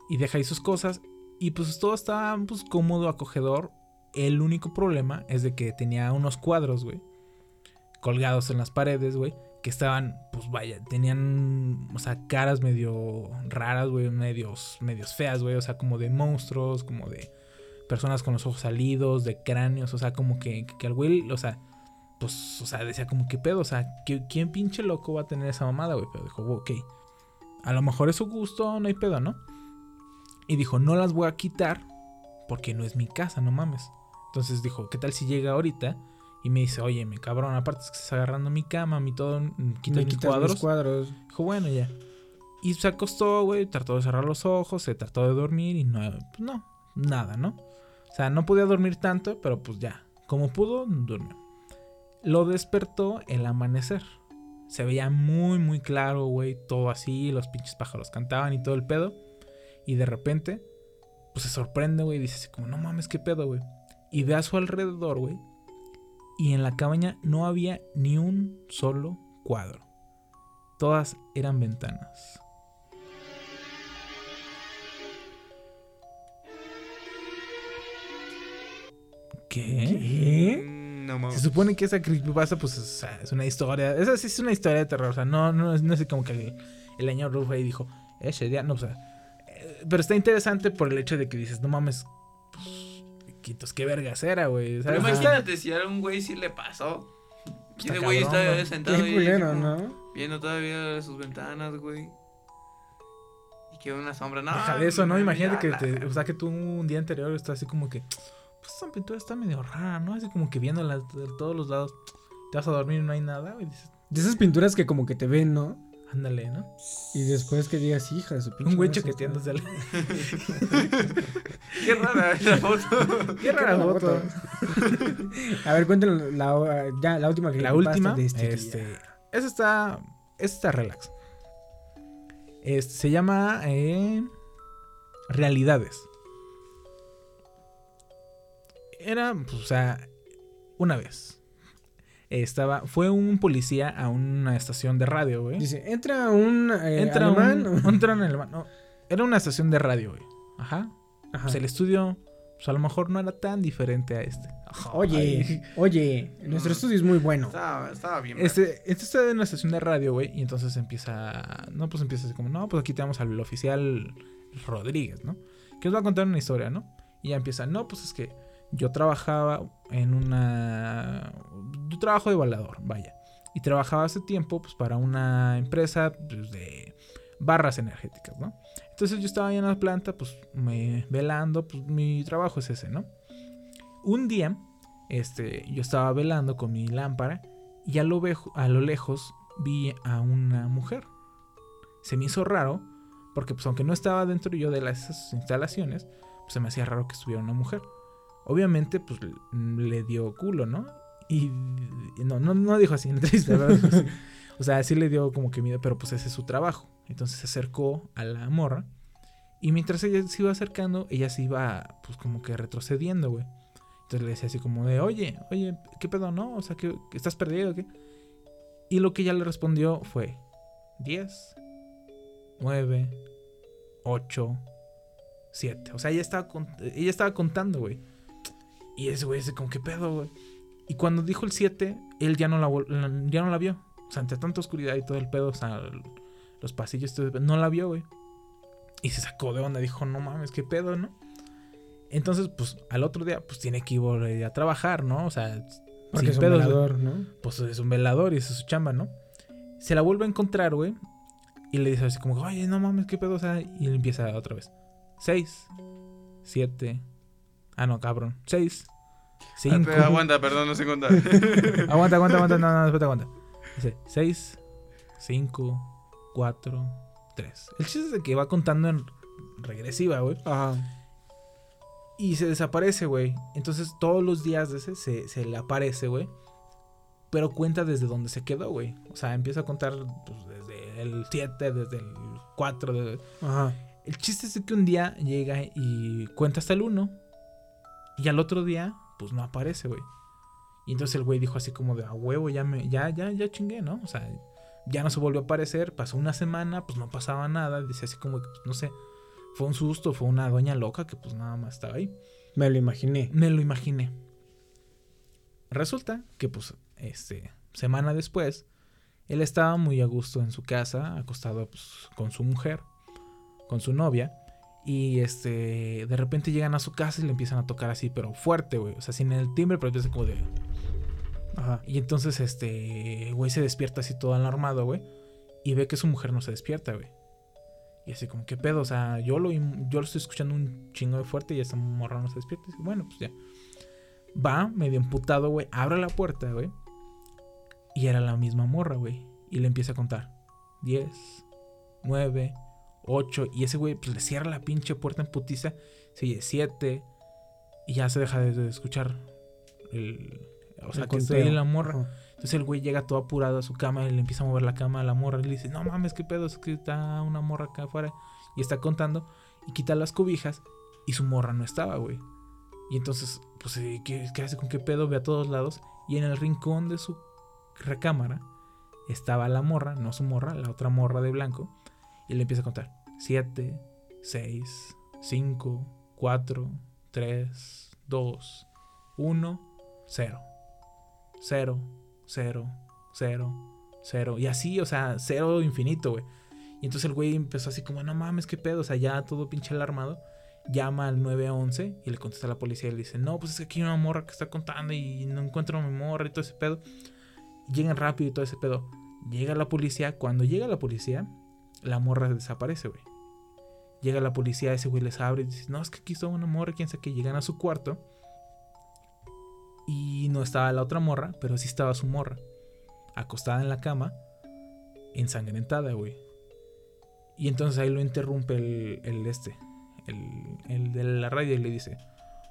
Y deja ahí sus cosas. Y pues todo está pues cómodo, acogedor. El único problema es de que tenía unos cuadros, güey. Colgados en las paredes, güey. Que estaban, pues vaya, tenían, o sea, caras medio raras, güey. Medios, medios feas, güey. O sea, como de monstruos, como de personas con los ojos salidos, de cráneos. O sea, como que, que, al güey, o sea, pues, o sea, decía como que pedo. O sea, ¿qui- ¿quién pinche loco va a tener esa mamada, güey? Pero dijo, ok. A lo mejor es su gusto, no hay pedo, ¿no? Y dijo, no las voy a quitar porque no es mi casa, no mames. Entonces dijo, ¿qué tal si llega ahorita? Y me dice, oye, mi cabrón, aparte es que estás agarrando mi cama, mi todo, mm, Me mis cuadros. mis cuadros. Dijo, bueno, ya. Y se acostó, güey, trató de cerrar los ojos, se trató de dormir y no, pues no, nada, ¿no? O sea, no podía dormir tanto, pero pues ya, como pudo, durmió. Lo despertó el amanecer. Se veía muy, muy claro, güey, todo así, los pinches pájaros cantaban y todo el pedo. Y de repente, pues se sorprende, güey, y dice así como, no mames, qué pedo, güey. Y ve a su alrededor, güey. Y en la cabaña no había ni un solo cuadro. Todas eran ventanas. ¿Qué? Mm, No Se mames. supone que esa creepypasta, pues, o sea, es una historia. Esa sí es una historia de terror. O sea, no, no, es- no es como que el, el año Rufo ahí dijo, ese día, no, o sea. Pero está interesante por el hecho de que dices, no mames, pues, quitos, qué vergas era, güey. Pero imagínate si a un güey sí le pasó. Y ese güey está sentado Qué ahí, culero, como ¿no? Viendo todavía sus ventanas, güey. Y que una sombra, no. Deja de eso, ¿no? Imagínate que, te, o sea, que tú un día anterior estás así como que, pues esa pintura está medio rara, ¿no? Así como que viéndola de todos los lados. Te vas a dormir y no hay nada, güey. Dices, De esas pinturas que como que te ven, ¿no? Ándale, ¿no? Y después que digas, hija de su pinche. Un güey chaqueteándose al... [LAUGHS] Qué rara esa foto. Qué rara foto. A ver, cuéntanos la, ya, la última que La última, este, esa está, esa está relax. Este, se llama eh, Realidades. Era, pues, o sea, una vez. Estaba, fue un policía a una estación de radio, güey. Dice, entra un eh, Entra alemán. un, [LAUGHS] entra un alemán, no, era una estación de radio, güey. Ajá. Ajá. Pues el estudio, pues a lo mejor no era tan diferente a este. Oye, oye, nuestro estudio es muy bueno. Estaba, estaba bien. Este, este está en una estación de radio, güey, y entonces empieza, no, pues empieza así como, no, pues aquí tenemos al oficial Rodríguez, ¿no? Que os va a contar una historia, ¿no? Y ya empieza, no, pues es que yo trabajaba en una, yo trabajo de balador, vaya, y trabajaba hace tiempo, pues para una empresa pues, de barras energéticas, ¿no? Entonces yo estaba ahí en la planta, pues me velando, pues mi trabajo es ese, ¿no? Un día, este, yo estaba velando con mi lámpara y a lo, vejo- a lo lejos vi a una mujer. Se me hizo raro, porque pues aunque no estaba dentro yo de las instalaciones, pues se me hacía raro que estuviera una mujer. Obviamente, pues le dio culo, ¿no? Y no, no, no dijo así en la ¿verdad? O sea, sí le dio como que miedo, pero pues ese es su trabajo. Entonces se acercó a la morra. Y mientras ella se iba acercando, ella se iba pues como que retrocediendo, güey. Entonces le decía así como de, oye, oye, ¿qué pedo, no? O sea, ¿qué, estás perdido? ¿Qué? Y lo que ella le respondió fue 10, 9, 8, 7. O sea, ella estaba, ella estaba contando, güey. Y ese güey dice como, ¿qué pedo, güey? Y cuando dijo el 7, él ya no la, ya no la vio. O sea, entre tanta oscuridad y todo el pedo, o sea, los pasillos, no la vio, güey. Y se sacó de onda, dijo, no mames, qué pedo, ¿no? Entonces, pues al otro día, pues tiene que ir a trabajar, ¿no? O sea, Porque es un pedos, velador, ¿no? Pues es un velador y esa es su chamba, ¿no? Se la vuelve a encontrar, güey. Y le dice así como, oye, no mames, qué pedo, o sea, y él empieza otra vez. Seis, siete, ah, no, cabrón, seis, cinco. Pero aguanta, perdón, no sé contar. [LAUGHS] aguanta, aguanta, aguanta, no, no, espérate, aguanta. Dice, seis, cinco, cuatro, tres. El chiste es de que va contando en regresiva, güey. Ajá. Y se desaparece, güey. Entonces todos los días de ese se, se le aparece, güey. Pero cuenta desde donde se quedó, güey. O sea, empieza a contar pues, desde el 7, desde el 4. de- Ajá. El chiste es de que un día llega y cuenta hasta el 1. Y al otro día, pues no aparece, güey. Y entonces el güey dijo así como de a huevo, ya me, ya, ya, ya chingué, ¿no? O sea, ya no se volvió a aparecer. Pasó una semana, pues no pasaba nada. Dice así como que, pues, no sé. Fue un susto, fue una doña loca que pues nada más estaba ahí. Me lo imaginé. Me lo imaginé. Resulta que, pues, este, semana después, él estaba muy a gusto en su casa, acostado pues, con su mujer, con su novia. Y este, de repente llegan a su casa y le empiezan a tocar así, pero fuerte, güey. O sea, sin el timbre, pero empieza como de. Ajá. Y entonces, este, güey se despierta así todo alarmado, güey. Y ve que su mujer no se despierta, güey. Y así como, ¿qué pedo? O sea, yo lo, yo lo estoy escuchando un chingo de fuerte y esa morra no se despierta. Y dice, bueno, pues ya. Va, medio emputado, güey. Abre la puerta, güey. Y era la misma morra, güey. Y le empieza a contar. 10, 9, 8. Y ese güey pues, le cierra la pinche puerta en putiza. Sigue 7. Y ya se deja de, de escuchar el... O sea, El que la morra. Entonces el güey llega todo apurado a su cama y le empieza a mover la cama a la morra. Y le dice, no mames, qué pedo, es que está una morra acá afuera. Y está contando. Y quita las cobijas. Y su morra no estaba, güey. Y entonces, pues, eh, ¿qué, qué hace con qué pedo? Ve a todos lados. Y en el rincón de su recámara estaba la morra, no su morra, la otra morra de blanco. Y le empieza a contar. 7, 6, 5, 4, 3, 2, 1, 0. 0, 0, 0, 0. Y así, o sea, cero infinito, güey. Y entonces el güey empezó así como, no mames, qué pedo. O sea, ya todo pinche alarmado. Llama al 911 y le contesta a la policía y le dice, no, pues es que aquí hay una morra que está contando y no encuentro a mi morra y todo ese pedo. Llegan rápido y todo ese pedo. Llega la policía. Cuando llega la policía, la morra desaparece, güey. Llega la policía, ese güey les abre y dice, no, es que aquí está una morra, quién sabe que llegan a su cuarto. Y no estaba la otra morra, pero sí estaba su morra. Acostada en la cama, ensangrentada, güey. Y entonces ahí lo interrumpe el, el este, el, el de la radio y le dice,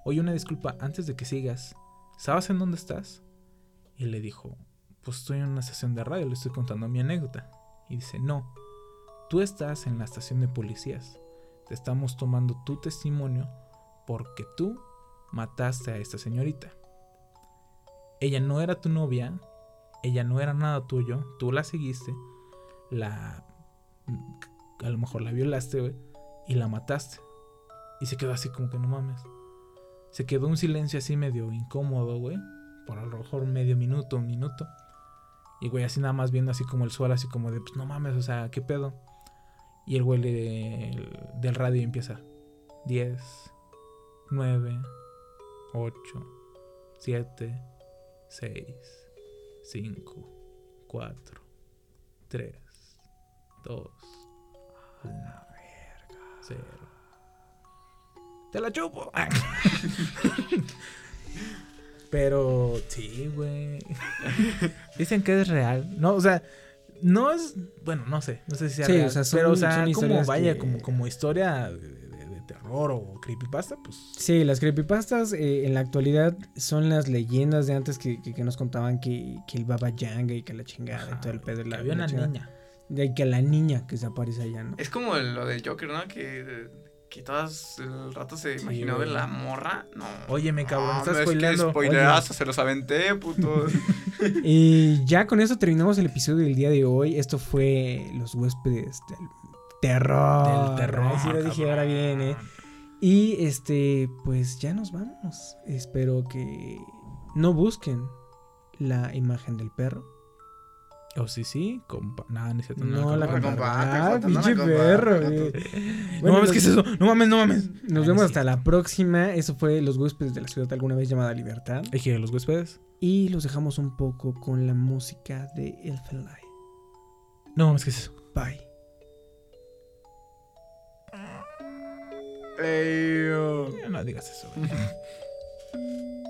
oye, una disculpa, antes de que sigas, ¿sabes en dónde estás? Y le dijo, pues estoy en una estación de radio, le estoy contando mi anécdota. Y dice, no, tú estás en la estación de policías. Te estamos tomando tu testimonio porque tú mataste a esta señorita. Ella no era tu novia, ella no era nada tuyo, tú la seguiste, la... a lo mejor la violaste, güey, y la mataste. Y se quedó así como que no mames. Se quedó un silencio así medio incómodo, güey, por a lo mejor medio minuto, un minuto. Y güey, así nada más viendo así como el suelo, así como de, pues no mames, o sea, ¿qué pedo? Y el güey le- el- del radio empieza. 10, 9, 8, 7, 6, 5, 4, 3, 2, 1, 0. ¡Te la chupo! [LAUGHS] Pero sí, güey. [LAUGHS] Dicen que es real. No, o sea, no es. Bueno, no sé. No sé si sea Sí, real. o sea, son- pero, o sea, como vaya, que- como, como historia de, de- de terror o creepypasta, pues. Sí, las creepypastas eh, en la actualidad son las leyendas de antes que, que- que nos contaban que, que el Baba Yanga y que la chingada y todo el pedo. de La, había una chingada. niña. De que la niña que se aparece allá, ¿no? Es como lo del Joker, ¿no? Que, que todas el rato se imaginó de la morra. No. Óyeme, cabrón, no, estás no, es que se los aventé, puto. [LAUGHS] [LAUGHS] Y ya con eso terminamos el episodio del día de hoy. Esto fue Los huéspedes del terror. Del terror, sí lo dije ahora bien, ¿eh? Y este, pues ya nos vamos. Espero que no busquen la imagen del perro. O sí, sí. Compa no, no cierto. No, la la compa. Ah, pinche perro, güey. no mames, ¿qué es eso? No mames, no mames. Nos Ah, vemos hasta la próxima. Eso fue Los Huéspedes de la Ciudad alguna vez llamada Libertad. A los huéspedes. Y los dejamos un poco con la música de Elfen Light. No mames, ¿qué es eso? Bye. Ey, yo. No digas eso. [LAUGHS]